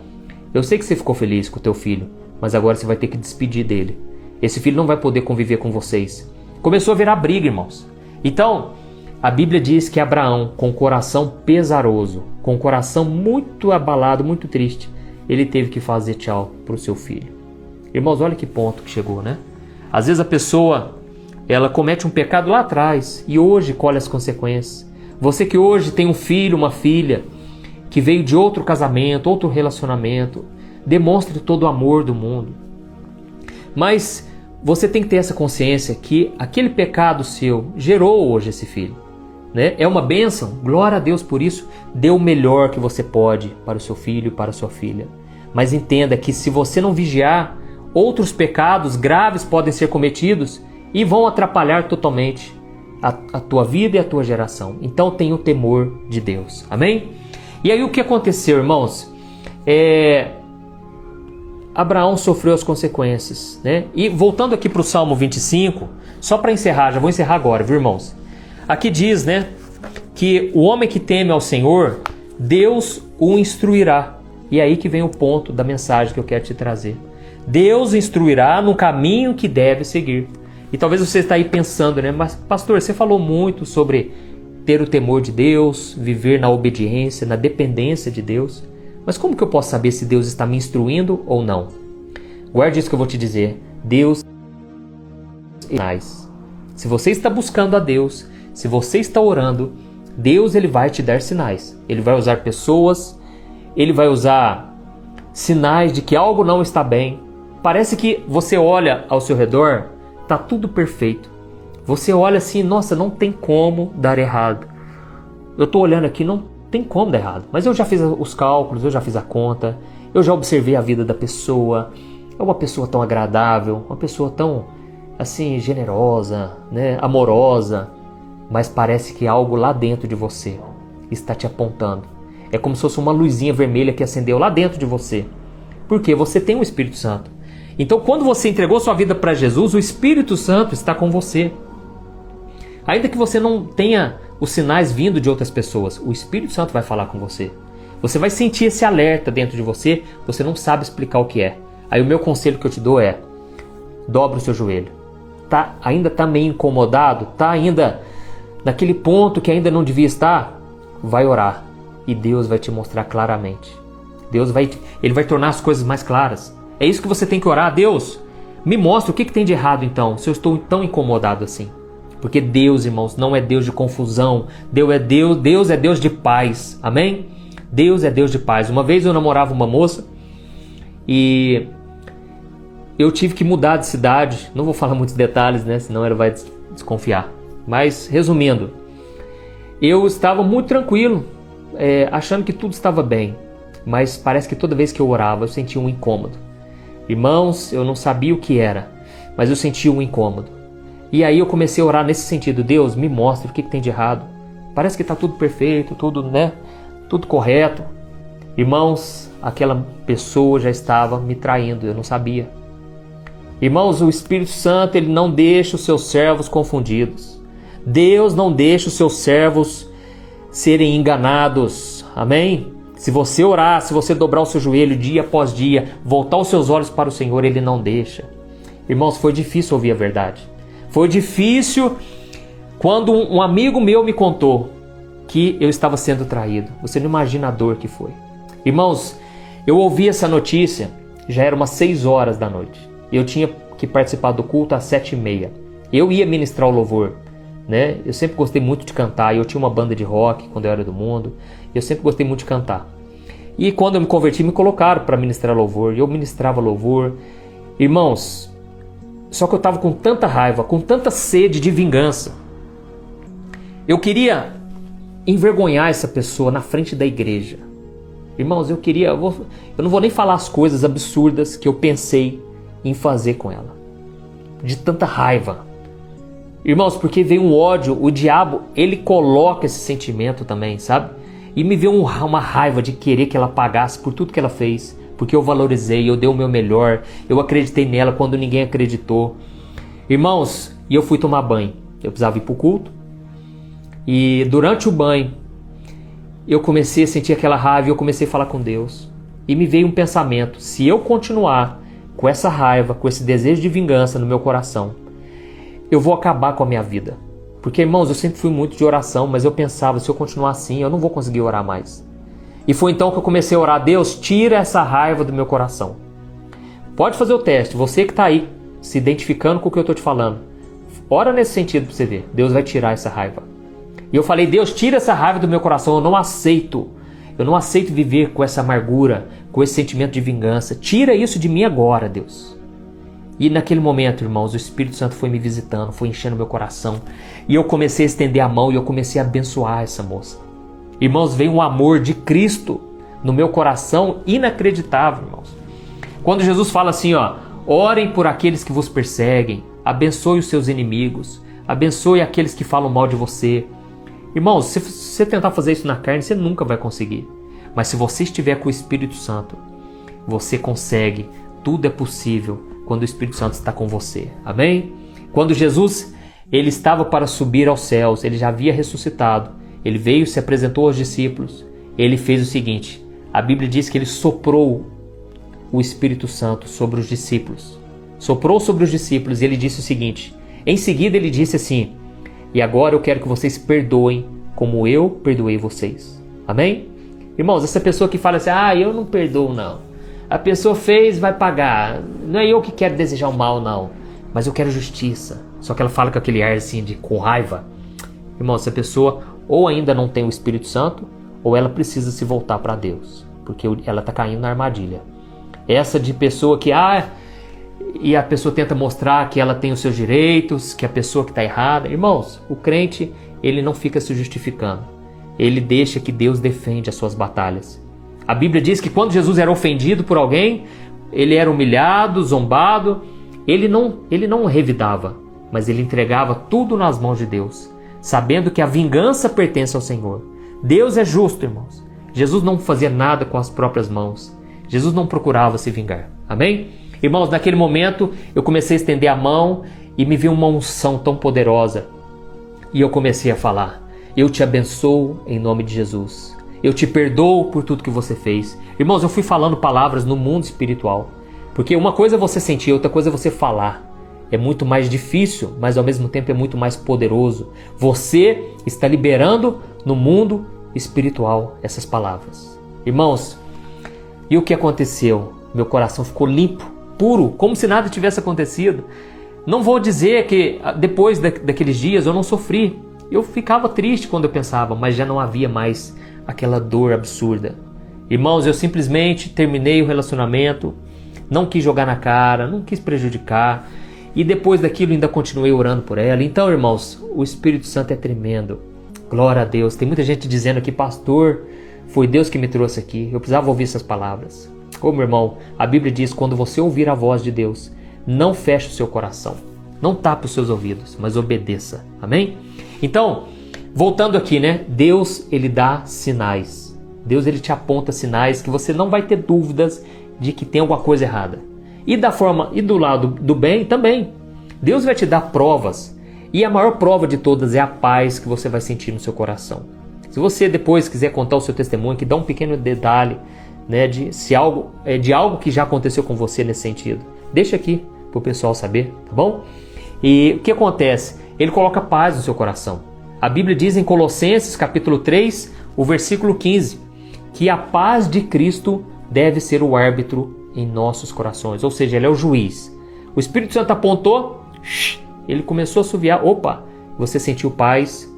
eu sei que você ficou feliz com o teu filho, mas agora você vai ter que despedir dele. Esse filho não vai poder conviver com vocês. Começou a virar briga, irmãos. Então, a Bíblia diz que Abraão, com o coração pesaroso, com o coração muito abalado, muito triste, ele teve que fazer tchau para o seu filho. Irmãos, olha que ponto que chegou, né? Às vezes a pessoa ela comete um pecado lá atrás e hoje colhe as consequências. Você que hoje tem um filho, uma filha que veio de outro casamento, outro relacionamento, demonstre todo o amor do mundo. Mas você tem que ter essa consciência que aquele pecado seu gerou hoje esse filho. Né? É uma bênção, glória a Deus por isso. Dê o melhor que você pode para o seu filho, para a sua filha. Mas entenda que se você não vigiar, outros pecados graves podem ser cometidos e vão atrapalhar totalmente a, a tua vida e a tua geração. Então tenha o temor de Deus. Amém? E aí o que aconteceu, irmãos? É, Abraão sofreu as consequências, né? E voltando aqui para o Salmo 25, só para encerrar, já vou encerrar agora, viu, irmãos? Aqui diz, né, que o homem que teme ao Senhor, Deus o instruirá. E é aí que vem o ponto da mensagem que eu quero te trazer. Deus instruirá no caminho que deve seguir. E talvez você está aí pensando, né? Mas, pastor, você falou muito sobre ter o temor de Deus, viver na obediência, na dependência de Deus. Mas como que eu posso saber se Deus está me instruindo ou não? Guarde isso que eu vou te dizer. Deus sinais. Se você está buscando a Deus, se você está orando, Deus ele vai te dar sinais. Ele vai usar pessoas, ele vai usar sinais de que algo não está bem. Parece que você olha ao seu redor, tá tudo perfeito. Você olha assim, nossa, não tem como dar errado. Eu estou olhando aqui, não tem como dar errado. Mas eu já fiz os cálculos, eu já fiz a conta, eu já observei a vida da pessoa. É uma pessoa tão agradável, uma pessoa tão assim generosa, né, amorosa, mas parece que algo lá dentro de você está te apontando. É como se fosse uma luzinha vermelha que acendeu lá dentro de você. Porque você tem o Espírito Santo. Então, quando você entregou sua vida para Jesus, o Espírito Santo está com você. Ainda que você não tenha os sinais vindo de outras pessoas. O Espírito Santo vai falar com você. Você vai sentir esse alerta dentro de você, você não sabe explicar o que é. Aí o meu conselho que eu te dou é: dobra o seu joelho. Tá, ainda tá meio incomodado, tá ainda naquele ponto que ainda não devia estar? Vai orar e Deus vai te mostrar claramente. Deus vai, ele vai tornar as coisas mais claras. É isso que você tem que orar, Deus. Me mostra o que, que tem de errado então, se eu estou tão incomodado assim. Porque Deus, irmãos, não é Deus de confusão. Deus é Deus, Deus é Deus de paz. Amém? Deus é Deus de paz. Uma vez eu namorava uma moça e eu tive que mudar de cidade. Não vou falar muitos detalhes, né? Senão ela vai desconfiar. Mas resumindo, eu estava muito tranquilo, é, achando que tudo estava bem. Mas parece que toda vez que eu orava eu sentia um incômodo. Irmãos, eu não sabia o que era, mas eu sentia um incômodo. E aí eu comecei a orar nesse sentido: Deus, me mostre o que, que tem de errado. Parece que está tudo perfeito, tudo, né? Tudo correto. Irmãos, aquela pessoa já estava me traindo, eu não sabia. Irmãos, o Espírito Santo ele não deixa os seus servos confundidos. Deus não deixa os seus servos serem enganados. Amém? Se você orar, se você dobrar o seu joelho dia após dia, voltar os seus olhos para o Senhor, ele não deixa. Irmãos, foi difícil ouvir a verdade. Foi difícil quando um amigo meu me contou que eu estava sendo traído. Você não imagina a dor que foi. Irmãos, eu ouvi essa notícia, já era umas 6 horas da noite. Eu tinha que participar do culto às sete e meia. Eu ia ministrar o louvor, né? Eu sempre gostei muito de cantar. Eu tinha uma banda de rock quando eu era do mundo. Eu sempre gostei muito de cantar. E quando eu me converti, me colocaram para ministrar louvor. Eu ministrava louvor. Irmãos, só que eu estava com tanta raiva, com tanta sede de vingança. Eu queria envergonhar essa pessoa na frente da igreja. Irmãos, eu queria. Eu, vou, eu não vou nem falar as coisas absurdas que eu pensei em fazer com ela. De tanta raiva. Irmãos, porque veio um ódio, o diabo, ele coloca esse sentimento também, sabe? E me veio uma raiva de querer que ela pagasse por tudo que ela fez porque eu valorizei, eu dei o meu melhor, eu acreditei nela quando ninguém acreditou. Irmãos, e eu fui tomar banho. Eu precisava ir para o culto. E durante o banho, eu comecei a sentir aquela raiva e eu comecei a falar com Deus. E me veio um pensamento: se eu continuar com essa raiva, com esse desejo de vingança no meu coração, eu vou acabar com a minha vida. Porque, irmãos, eu sempre fui muito de oração, mas eu pensava: se eu continuar assim, eu não vou conseguir orar mais. E foi então que eu comecei a orar: Deus, tira essa raiva do meu coração. Pode fazer o teste, você que está aí, se identificando com o que eu estou te falando. Ora nesse sentido para você ver. Deus vai tirar essa raiva. E eu falei: Deus, tira essa raiva do meu coração. Eu não aceito. Eu não aceito viver com essa amargura, com esse sentimento de vingança. Tira isso de mim agora, Deus. E naquele momento, irmãos, o Espírito Santo foi me visitando, foi enchendo meu coração. E eu comecei a estender a mão e eu comecei a abençoar essa moça. Irmãos, veio um amor de Cristo no meu coração inacreditável, irmãos. Quando Jesus fala assim, ó, Orem por aqueles que vos perseguem, abençoe os seus inimigos, abençoe aqueles que falam mal de você. Irmãos, se você tentar fazer isso na carne, você nunca vai conseguir. Mas se você estiver com o Espírito Santo, você consegue, tudo é possível quando o Espírito Santo está com você. Amém? Quando Jesus ele estava para subir aos céus, ele já havia ressuscitado. Ele veio, se apresentou aos discípulos. Ele fez o seguinte: a Bíblia diz que ele soprou o Espírito Santo sobre os discípulos. Soprou sobre os discípulos e ele disse o seguinte: em seguida ele disse assim: E agora eu quero que vocês perdoem como eu perdoei vocês. Amém? Irmãos, essa pessoa que fala assim: Ah, eu não perdoo, não. A pessoa fez, vai pagar. Não é eu que quero desejar o mal, não. Mas eu quero justiça. Só que ela fala com aquele ar assim de com raiva. Irmão, essa pessoa ou ainda não tem o Espírito Santo, ou ela precisa se voltar para Deus, porque ela está caindo na armadilha. Essa de pessoa que ah, e a pessoa tenta mostrar que ela tem os seus direitos, que a pessoa que está errada. Irmãos, o crente ele não fica se justificando. Ele deixa que Deus defende as suas batalhas. A Bíblia diz que quando Jesus era ofendido por alguém, ele era humilhado, zombado, ele não, ele não revidava, mas ele entregava tudo nas mãos de Deus, sabendo que a vingança pertence ao Senhor. Deus é justo, irmãos. Jesus não fazia nada com as próprias mãos. Jesus não procurava se vingar. Amém? Irmãos, naquele momento eu comecei a estender a mão e me viu uma unção tão poderosa. E eu comecei a falar: Eu te abençoo em nome de Jesus. Eu te perdoo por tudo que você fez. Irmãos, eu fui falando palavras no mundo espiritual. Porque uma coisa é você sentir, outra coisa é você falar. É muito mais difícil, mas ao mesmo tempo é muito mais poderoso. Você está liberando no mundo espiritual essas palavras. Irmãos, e o que aconteceu? Meu coração ficou limpo, puro, como se nada tivesse acontecido. Não vou dizer que ah, depois daqueles dias eu não sofri. Eu ficava triste quando eu pensava, mas já não havia mais aquela dor absurda. Irmãos, eu simplesmente terminei o relacionamento, não quis jogar na cara, não quis prejudicar, e depois daquilo ainda continuei orando por ela. Então, irmãos, o Espírito Santo é tremendo. Glória a Deus. Tem muita gente dizendo aqui, pastor, foi Deus que me trouxe aqui. Eu precisava ouvir essas palavras. Como irmão, a Bíblia diz: quando você ouvir a voz de Deus, não feche o seu coração, não tape os seus ouvidos, mas obedeça. Amém? Então, voltando aqui, né? Deus ele dá sinais. Deus ele te aponta sinais que você não vai ter dúvidas de que tem alguma coisa errada. E da forma e do lado do bem também. Deus vai te dar provas. E a maior prova de todas é a paz que você vai sentir no seu coração. Se você depois quiser contar o seu testemunho, que dá um pequeno detalhe, né, de se algo é de algo que já aconteceu com você nesse sentido. Deixa aqui para o pessoal saber, tá bom? E o que acontece? Ele coloca paz no seu coração. A Bíblia diz em Colossenses capítulo 3, o versículo 15, que a paz de Cristo deve ser o árbitro em nossos corações, ou seja, ele é o juiz. O Espírito Santo apontou, ele começou a suviar, opa, você sentiu paz,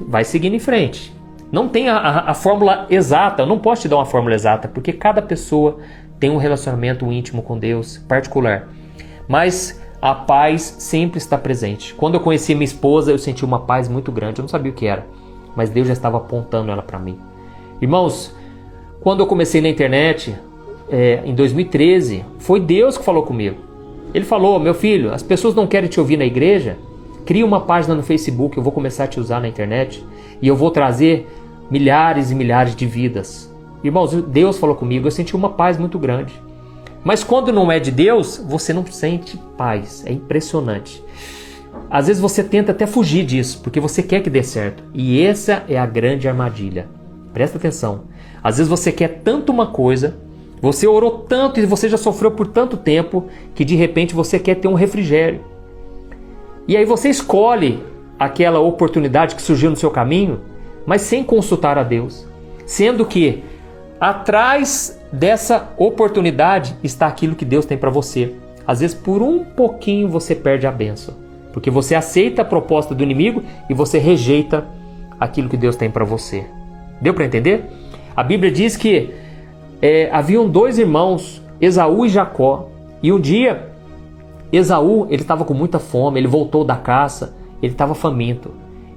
vai seguindo em frente. Não tem a, a, a, fórmula exata, eu não posso te dar uma fórmula exata, porque cada pessoa tem um relacionamento íntimo com Deus particular. Mas a paz sempre está presente. Quando eu conheci minha esposa, eu senti uma paz muito grande, eu não sabia o que era, mas Deus já estava apontando ela para mim. Irmãos, quando eu comecei na internet, é, em 2013, foi Deus que falou comigo. Ele falou: Meu filho, as pessoas não querem te ouvir na igreja, cria uma página no Facebook, eu vou começar a te usar na internet e eu vou trazer milhares e milhares de vidas. Irmãos, Deus falou comigo, eu senti uma paz muito grande. Mas quando não é de Deus, você não sente paz. É impressionante. Às vezes você tenta até fugir disso, porque você quer que dê certo. E essa é a grande armadilha. Presta atenção. Às vezes você quer tanto uma coisa, você orou tanto e você já sofreu por tanto tempo, que de repente você quer ter um refrigério. E aí você escolhe aquela oportunidade que surgiu no seu caminho mas sem consultar a Deus. Sendo que atrás dessa oportunidade está aquilo que Deus tem para você. Às vezes, por um pouquinho, você perde a benção, porque você aceita a proposta do inimigo e você rejeita aquilo que Deus tem para você. Deu para entender? A Bíblia diz que é, haviam dois irmãos, Esaú e Jacó, e um dia Esaú ele estava com muita fome, ele voltou da caça, ele estava faminto,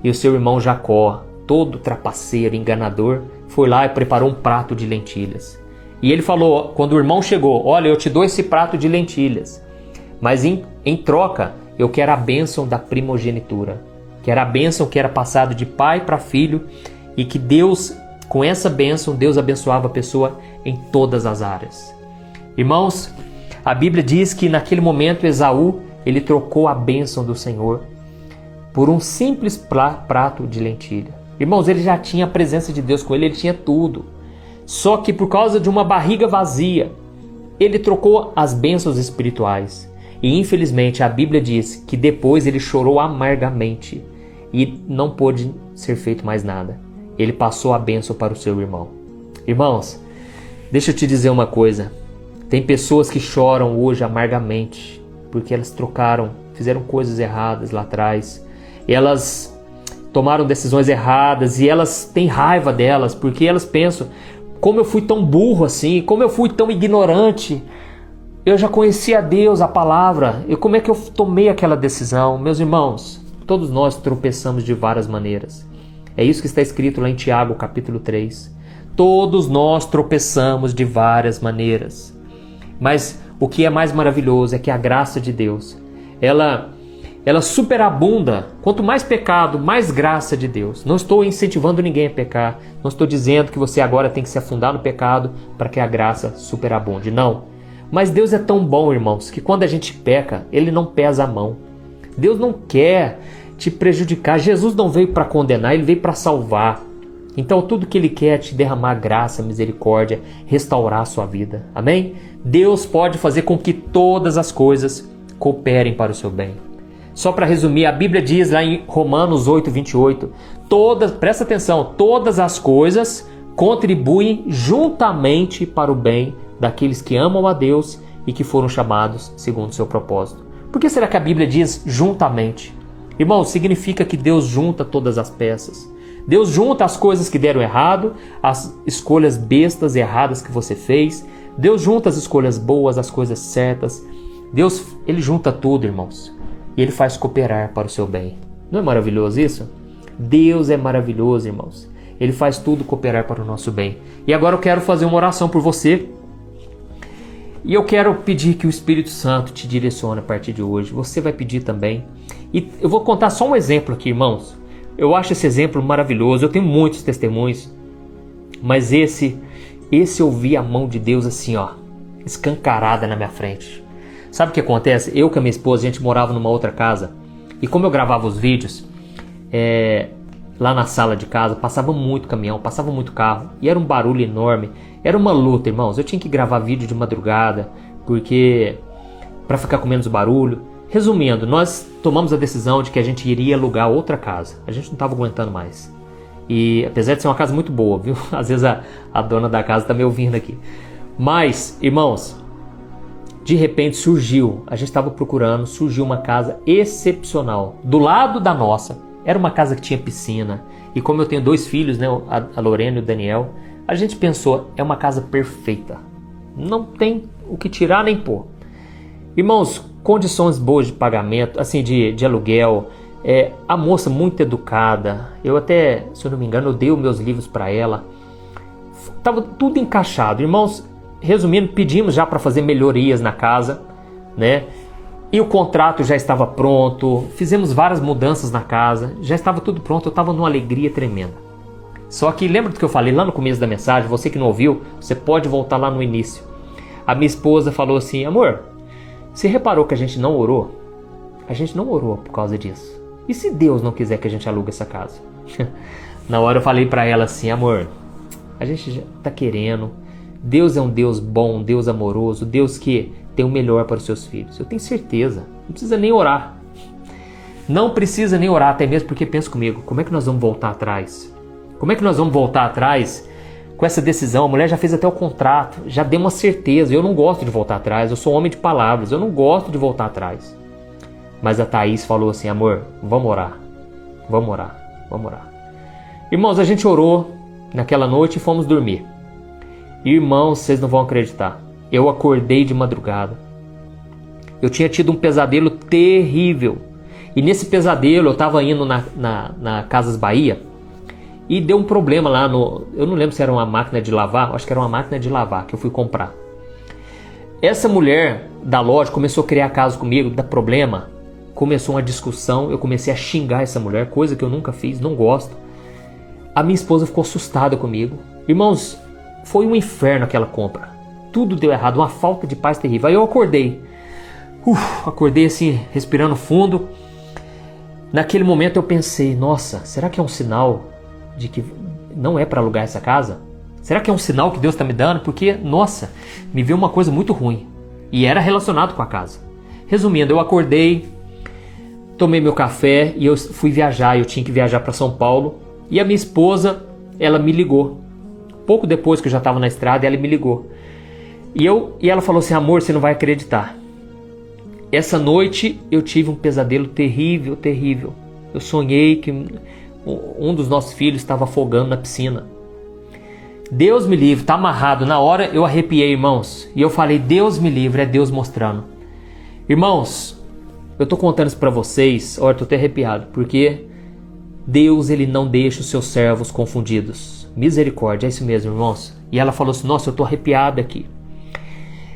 e o seu irmão Jacó todo trapaceiro, enganador, foi lá e preparou um prato de lentilhas. E ele falou, quando o irmão chegou: Olha, eu te dou esse prato de lentilhas, Mas em, em troca, eu quero a bênção da primogenitura. Que era a bênção que era passado de pai para filho e que Deus, com essa bênção, Deus abençoava a pessoa em todas as áreas. Irmãos, a Bíblia diz que naquele momento Esaú, ele trocou a bênção do Senhor por um simples prato de lentilha. Irmãos, ele já tinha a presença de Deus com ele, ele tinha tudo. Só que por causa de uma barriga vazia, ele trocou as bênçãos espirituais. E infelizmente a Bíblia diz que depois ele chorou amargamente e não pôde ser feito mais nada. Ele passou a bênção para o seu irmão. Irmãos, deixa eu te dizer uma coisa. Tem pessoas que choram hoje amargamente porque elas trocaram, fizeram coisas erradas lá atrás. Elas tomaram decisões erradas e elas têm raiva delas porque elas pensam: como eu fui tão burro assim, como eu fui tão ignorante. Eu já conhecia Deus, a palavra, e como é que eu tomei aquela decisão? Meus irmãos, todos nós tropeçamos de várias maneiras. É isso que está escrito lá em Tiago, capítulo 3. Todos nós tropeçamos de várias maneiras. Mas o que é mais maravilhoso é que a graça de Deus, ela ela superabunda. Quanto mais pecado, mais graça de Deus. Não estou incentivando ninguém a pecar. Não estou dizendo que você agora tem que se afundar no pecado para que a graça superabunde. Não. Mas Deus é tão bom, irmãos, que quando a gente peca, Ele não pesa a mão. Deus não quer te prejudicar. Jesus não veio para condenar, Ele veio para salvar. Então tudo que Ele quer é te derramar graça, misericórdia, restaurar a sua vida. Amém? Deus pode fazer com que todas as coisas cooperem para o seu bem. Só para resumir, a Bíblia diz lá em Romanos 8, 28, todas, presta atenção, todas as coisas contribuem juntamente para o bem daqueles que amam a Deus e que foram chamados segundo o seu propósito. Por que será que a Bíblia diz juntamente? Irmão, significa que Deus junta todas as peças. Deus junta as coisas que deram errado, as escolhas bestas erradas que você fez. Deus junta as escolhas boas, as coisas certas. Deus, ele junta tudo, irmãos e ele faz cooperar para o seu bem. Não é maravilhoso isso? Deus é maravilhoso, irmãos. Ele faz tudo cooperar para o nosso bem. E agora eu quero fazer uma oração por você. E eu quero pedir que o Espírito Santo te direcione a partir de hoje. Você vai pedir também. E eu vou contar só um exemplo aqui, irmãos. Eu acho esse exemplo maravilhoso. Eu tenho muitos testemunhos, mas esse esse eu vi a mão de Deus assim, ó, escancarada na minha frente. Sabe o que acontece? Eu com a minha esposa, a gente morava numa outra casa. E como eu gravava os vídeos, é, lá na sala de casa, passava muito caminhão, passava muito carro. E era um barulho enorme. Era uma luta, irmãos. Eu tinha que gravar vídeo de madrugada, porque... para ficar com menos barulho. Resumindo, nós tomamos a decisão de que a gente iria alugar outra casa. A gente não estava aguentando mais. E apesar de ser uma casa muito boa, viu? Às vezes a, a dona da casa está me ouvindo aqui. Mas, irmãos, de repente surgiu, a gente estava procurando, surgiu uma casa excepcional do lado da nossa. Era uma casa que tinha piscina. E como eu tenho dois filhos, né, a Lorena e o Daniel, a gente pensou, é uma casa perfeita. Não tem o que tirar nem pôr. Irmãos, condições boas de pagamento, assim, de, de aluguel. É, a moça muito educada. Eu até, se eu não me engano, eu dei os meus livros para ela. Tava tudo encaixado. Irmãos, resumindo, pedimos já para fazer melhorias na casa, né? E o contrato já estava pronto, fizemos várias mudanças na casa, já estava tudo pronto, eu estava numa alegria tremenda. Só que lembra do que eu falei lá no começo da mensagem? Você que não ouviu, você pode voltar lá no início. A minha esposa falou assim: Amor, você reparou que a gente não orou? A gente não orou por causa disso. E se Deus não quiser que a gente alugue essa casa? na hora eu falei para ela assim: Amor, a gente já tá querendo, Deus é um Deus bom, um Deus amoroso, Deus que tem o melhor para os seus filhos. Eu tenho certeza. Não precisa nem orar. Não precisa nem orar, até mesmo porque pensa comigo, como é que nós vamos voltar atrás? Como é que nós vamos voltar atrás com essa decisão? A mulher já fez até o contrato, já deu uma certeza. Eu não gosto de voltar atrás, eu sou homem de palavras, eu não gosto de voltar atrás. Mas a Thaís falou assim: amor, vamos orar, vamos orar, vamos orar. Irmãos, a gente orou naquela noite e fomos dormir. Irmãos, vocês não vão acreditar. Eu acordei de madrugada. Eu tinha tido um pesadelo terrível. E nesse pesadelo eu estava indo na, na, na, Casas Bahia e deu um problema lá no. Eu não lembro se era uma máquina de lavar, acho que era uma máquina de lavar que eu fui comprar. Essa mulher, da loja começou a criar caso comigo, dá problema. Começou uma discussão, eu comecei a xingar essa mulher, coisa que eu nunca fiz, não gosto. A minha esposa ficou assustada comigo. Irmãos, foi um inferno aquela compra. Tudo deu errado, uma falta de paz terrível. Aí eu acordei. Uf, acordei assim, respirando fundo. Naquele momento eu pensei: nossa, será que é um sinal de que não é para alugar essa casa? Será que é um sinal que Deus está me dando? Porque, nossa, me veio uma coisa muito ruim. E era relacionado com a casa. Resumindo, eu acordei, tomei meu café e eu fui viajar. Eu tinha que viajar para São Paulo. E a minha esposa, ela me ligou. Pouco depois que eu já estava na estrada, ela me ligou. E, eu, e ela falou assim: amor, você não vai acreditar. Essa noite eu tive um pesadelo terrível, terrível. Eu sonhei que um dos nossos filhos estava afogando na piscina. Deus me livre, tá amarrado. Na hora eu arrepiei, irmãos. E eu falei: Deus me livre, é Deus mostrando. Irmãos, eu tô contando isso para vocês. Olha, tô até arrepiado, porque Deus ele não deixa os seus servos confundidos. Misericórdia, é isso mesmo, irmãos. E ela falou assim: Nossa, eu tô arrepiada aqui.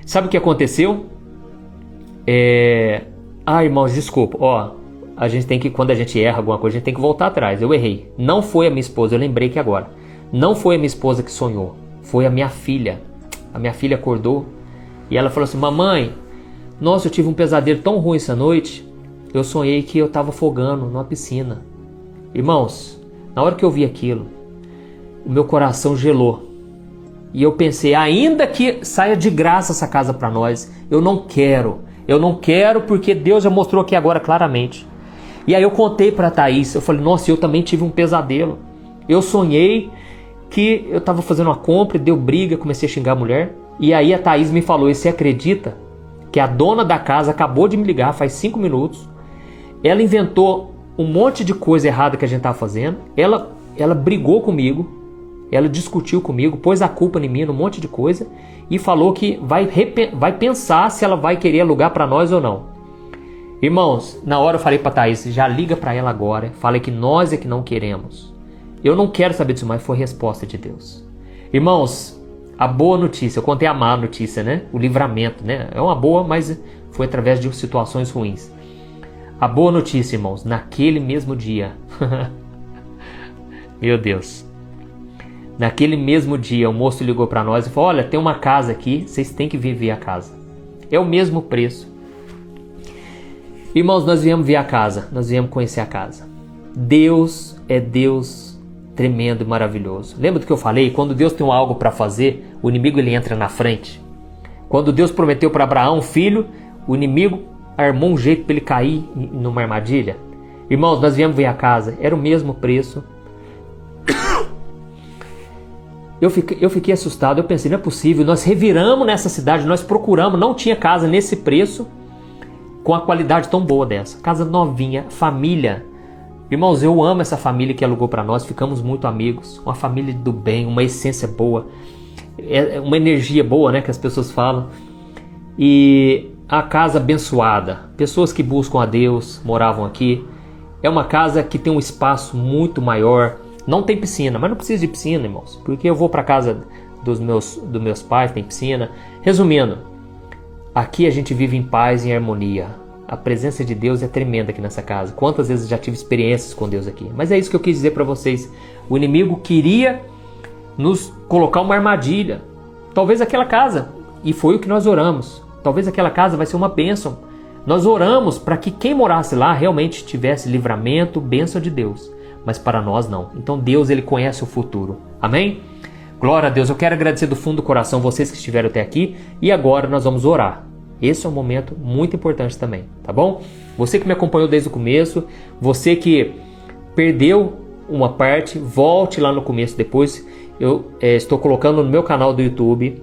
Sabe o que aconteceu? É... Ah, irmãos, desculpa. Ó, a gente tem que, quando a gente erra alguma coisa, a gente tem que voltar atrás. Eu errei. Não foi a minha esposa, eu lembrei que agora. Não foi a minha esposa que sonhou. Foi a minha filha. A minha filha acordou e ela falou assim: Mamãe, nossa, eu tive um pesadelo tão ruim essa noite. Eu sonhei que eu estava afogando numa piscina. Irmãos, na hora que eu vi aquilo, o meu coração gelou. E eu pensei, ainda que saia de graça essa casa para nós, eu não quero. Eu não quero porque Deus já mostrou aqui agora claramente. E aí eu contei para Thaís, eu falei: "Nossa, eu também tive um pesadelo. Eu sonhei que eu estava fazendo uma compra, deu briga, comecei a xingar a mulher. E aí a Thaís me falou: "E você acredita que a dona da casa acabou de me ligar faz cinco minutos? Ela inventou um monte de coisa errada que a gente estava fazendo. Ela ela brigou comigo, ela discutiu comigo, pôs a culpa em mim, um monte de coisa e falou que vai, vai pensar se ela vai querer alugar para nós ou não. Irmãos, na hora eu falei para Thaís, já liga para ela agora, fala que nós é que não queremos. Eu não quero saber disso mais, foi resposta de Deus. Irmãos, a boa notícia, eu contei a má notícia, né? O livramento, né? É uma boa, mas foi através de situações ruins. A boa notícia, irmãos, naquele mesmo dia. Meu Deus. Naquele mesmo dia, o moço ligou para nós e falou: Olha, tem uma casa aqui, vocês têm que viver a casa. É o mesmo preço. Irmãos, nós viemos ver a casa, nós viemos conhecer a casa. Deus é Deus tremendo e maravilhoso. Lembra do que eu falei? Quando Deus tem algo para fazer, o inimigo ele entra na frente. Quando Deus prometeu para Abraão um filho, o inimigo armou um jeito para ele cair numa armadilha. Irmãos, nós viemos ver a casa, era o mesmo preço, eu fiquei, eu fiquei assustado, eu pensei, não é possível. Nós reviramos nessa cidade, nós procuramos, não tinha casa nesse preço com a qualidade tão boa dessa. Casa novinha, família. Irmãos, eu amo essa família que alugou para nós, ficamos muito amigos. Uma família do bem, uma essência boa, é, é uma energia boa, né, que as pessoas falam. E a casa abençoada, pessoas que buscam a Deus moravam aqui. É uma casa que tem um espaço muito maior, não tem piscina, mas não precisa de piscina, irmãos, porque eu vou para casa dos meus, dos meus pais, tem piscina. Resumindo, aqui a gente vive em paz e em harmonia. A presença de Deus é tremenda aqui nessa casa. Quantas vezes já tive experiências com Deus aqui? Mas é isso que eu quis dizer para vocês. O inimigo queria nos colocar uma armadilha. Talvez aquela casa, e foi o que nós oramos. Talvez aquela casa vai ser uma bênção. Nós oramos para que quem morasse lá realmente tivesse livramento, bênção de Deus mas para nós não. Então Deus ele conhece o futuro. Amém? Glória a Deus. Eu quero agradecer do fundo do coração vocês que estiveram até aqui e agora nós vamos orar. Esse é um momento muito importante também, tá bom? Você que me acompanhou desde o começo, você que perdeu uma parte, volte lá no começo depois. Eu é, estou colocando no meu canal do YouTube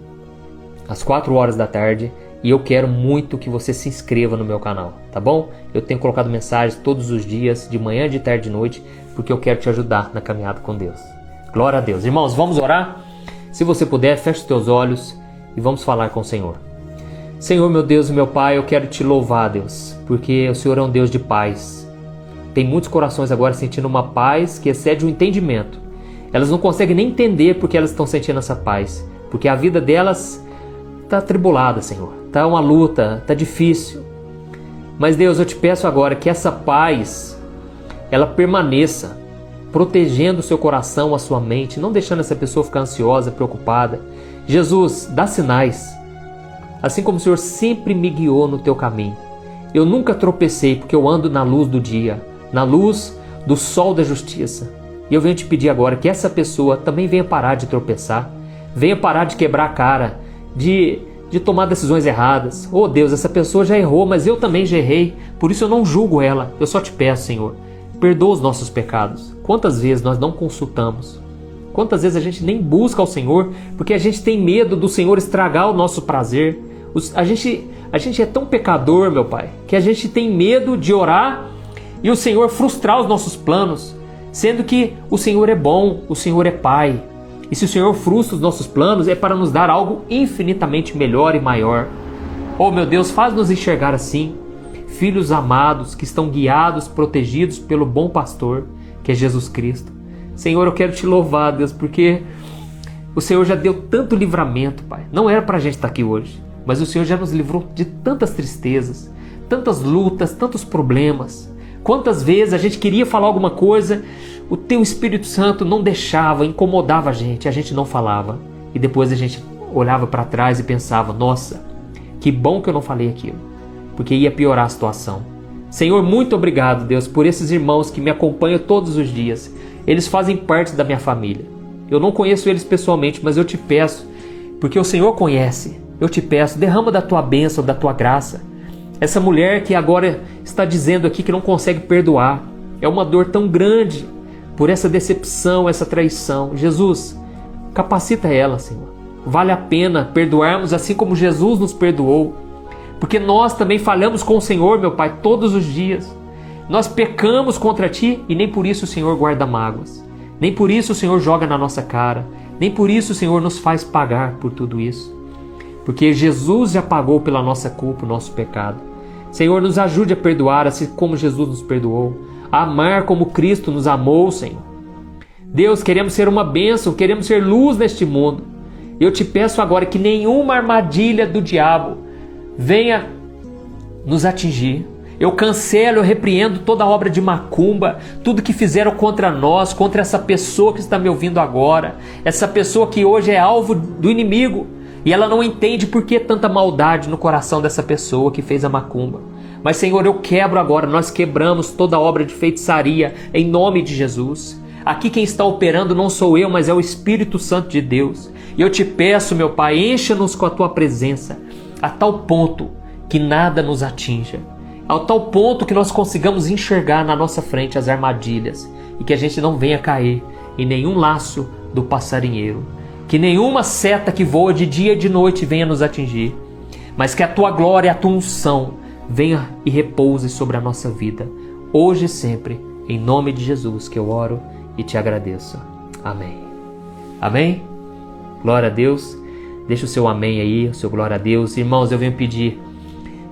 às 4 horas da tarde e eu quero muito que você se inscreva no meu canal, tá bom? Eu tenho colocado mensagens todos os dias, de manhã, de tarde, de noite, porque eu quero te ajudar na caminhada com Deus. Glória a Deus. Irmãos, vamos orar? Se você puder, feche os teus olhos e vamos falar com o Senhor. Senhor, meu Deus e meu Pai, eu quero te louvar, Deus, porque o Senhor é um Deus de paz. Tem muitos corações agora sentindo uma paz que excede o entendimento. Elas não conseguem nem entender porque elas estão sentindo essa paz, porque a vida delas tá atribulada, Senhor. Tá uma luta, tá difícil. Mas Deus, eu te peço agora que essa paz ela permaneça protegendo o seu coração, a sua mente, não deixando essa pessoa ficar ansiosa, preocupada. Jesus, dá sinais. Assim como o Senhor sempre me guiou no teu caminho. Eu nunca tropecei porque eu ando na luz do dia, na luz do sol da justiça. E eu venho te pedir agora que essa pessoa também venha parar de tropeçar, venha parar de quebrar a cara, de, de tomar decisões erradas. Oh Deus, essa pessoa já errou, mas eu também já errei, por isso eu não julgo ela. Eu só te peço, Senhor, perdoa os nossos pecados. Quantas vezes nós não consultamos? Quantas vezes a gente nem busca ao Senhor porque a gente tem medo do Senhor estragar o nosso prazer? A gente, a gente é tão pecador, meu Pai, que a gente tem medo de orar e o Senhor frustrar os nossos planos, sendo que o Senhor é bom, o Senhor é Pai. E se o Senhor frustra os nossos planos, é para nos dar algo infinitamente melhor e maior. Oh, meu Deus, faz-nos enxergar assim, filhos amados que estão guiados, protegidos pelo bom pastor, que é Jesus Cristo. Senhor, eu quero te louvar, Deus, porque o Senhor já deu tanto livramento, Pai. Não era para a gente estar aqui hoje, mas o Senhor já nos livrou de tantas tristezas, tantas lutas, tantos problemas. Quantas vezes a gente queria falar alguma coisa, o teu Espírito Santo não deixava, incomodava a gente, a gente não falava. E depois a gente olhava para trás e pensava: nossa, que bom que eu não falei aquilo, porque ia piorar a situação. Senhor, muito obrigado, Deus, por esses irmãos que me acompanham todos os dias. Eles fazem parte da minha família. Eu não conheço eles pessoalmente, mas eu te peço, porque o Senhor conhece. Eu te peço, derrama da tua bênção, da tua graça. Essa mulher que agora está dizendo aqui que não consegue perdoar. É uma dor tão grande por essa decepção, essa traição. Jesus, capacita ela, Senhor. Vale a pena perdoarmos assim como Jesus nos perdoou. Porque nós também falhamos com o Senhor, meu Pai, todos os dias. Nós pecamos contra ti e nem por isso o Senhor guarda mágoas. Nem por isso o Senhor joga na nossa cara. Nem por isso o Senhor nos faz pagar por tudo isso. Porque Jesus já pagou pela nossa culpa, o nosso pecado. Senhor, nos ajude a perdoar assim como Jesus nos perdoou, a amar como Cristo nos amou, Senhor. Deus, queremos ser uma bênção, queremos ser luz neste mundo. Eu te peço agora que nenhuma armadilha do diabo venha nos atingir. Eu cancelo, eu repreendo toda obra de macumba, tudo que fizeram contra nós, contra essa pessoa que está me ouvindo agora, essa pessoa que hoje é alvo do inimigo. E ela não entende por que tanta maldade no coração dessa pessoa que fez a macumba. Mas, Senhor, eu quebro agora, nós quebramos toda obra de feitiçaria em nome de Jesus. Aqui quem está operando não sou eu, mas é o Espírito Santo de Deus. E eu te peço, meu Pai, encha-nos com a tua presença, a tal ponto que nada nos atinja, ao tal ponto que nós consigamos enxergar na nossa frente as armadilhas e que a gente não venha cair em nenhum laço do passarinheiro que nenhuma seta que voa de dia e de noite venha nos atingir, mas que a tua glória, a tua unção venha e repouse sobre a nossa vida, hoje e sempre, em nome de Jesus que eu oro e te agradeço. Amém. Amém? Glória a Deus. Deixa o seu amém aí, o seu glória a Deus. Irmãos, eu venho pedir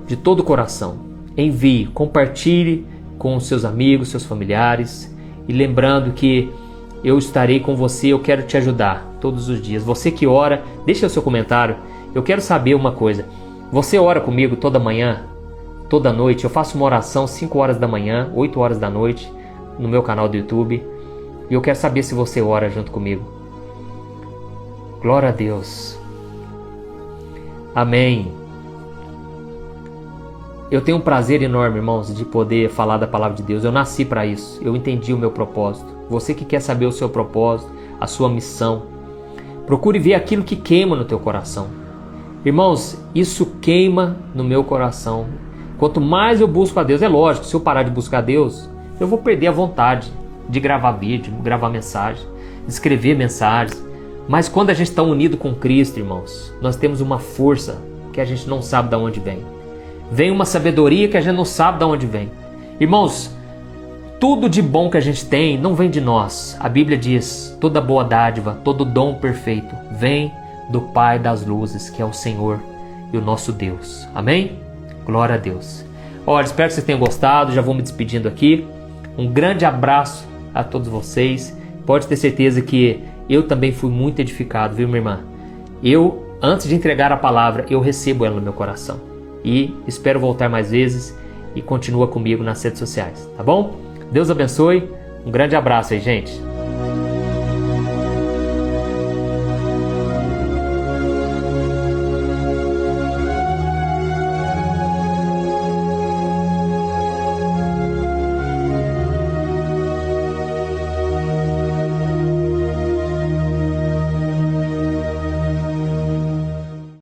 de todo o coração, envie, compartilhe com seus amigos, seus familiares, e lembrando que eu estarei com você, eu quero te ajudar todos os dias. Você que ora, deixa o seu comentário. Eu quero saber uma coisa. Você ora comigo toda manhã, toda noite? Eu faço uma oração 5 horas da manhã, 8 horas da noite no meu canal do YouTube. E eu quero saber se você ora junto comigo. Glória a Deus. Amém. Eu tenho um prazer enorme, irmãos, de poder falar da palavra de Deus. Eu nasci para isso. Eu entendi o meu propósito. Você que quer saber o seu propósito, a sua missão, procure ver aquilo que queima no teu coração. Irmãos, isso queima no meu coração. Quanto mais eu busco a Deus, é lógico, se eu parar de buscar a Deus, eu vou perder a vontade de gravar vídeo, gravar mensagem, escrever mensagens. Mas quando a gente está unido com Cristo, irmãos, nós temos uma força que a gente não sabe de onde vem vem uma sabedoria que a gente não sabe de onde vem. Irmãos, tudo de bom que a gente tem não vem de nós. A Bíblia diz: toda boa dádiva, todo dom perfeito vem do Pai das luzes, que é o Senhor e o nosso Deus. Amém? Glória a Deus. Olha, espero que vocês tenham gostado. Já vou me despedindo aqui. Um grande abraço a todos vocês. Pode ter certeza que eu também fui muito edificado, viu, minha irmã? Eu antes de entregar a palavra, eu recebo ela no meu coração. E espero voltar mais vezes e continua comigo nas redes sociais, tá bom? Deus abençoe. Um grande abraço aí, gente.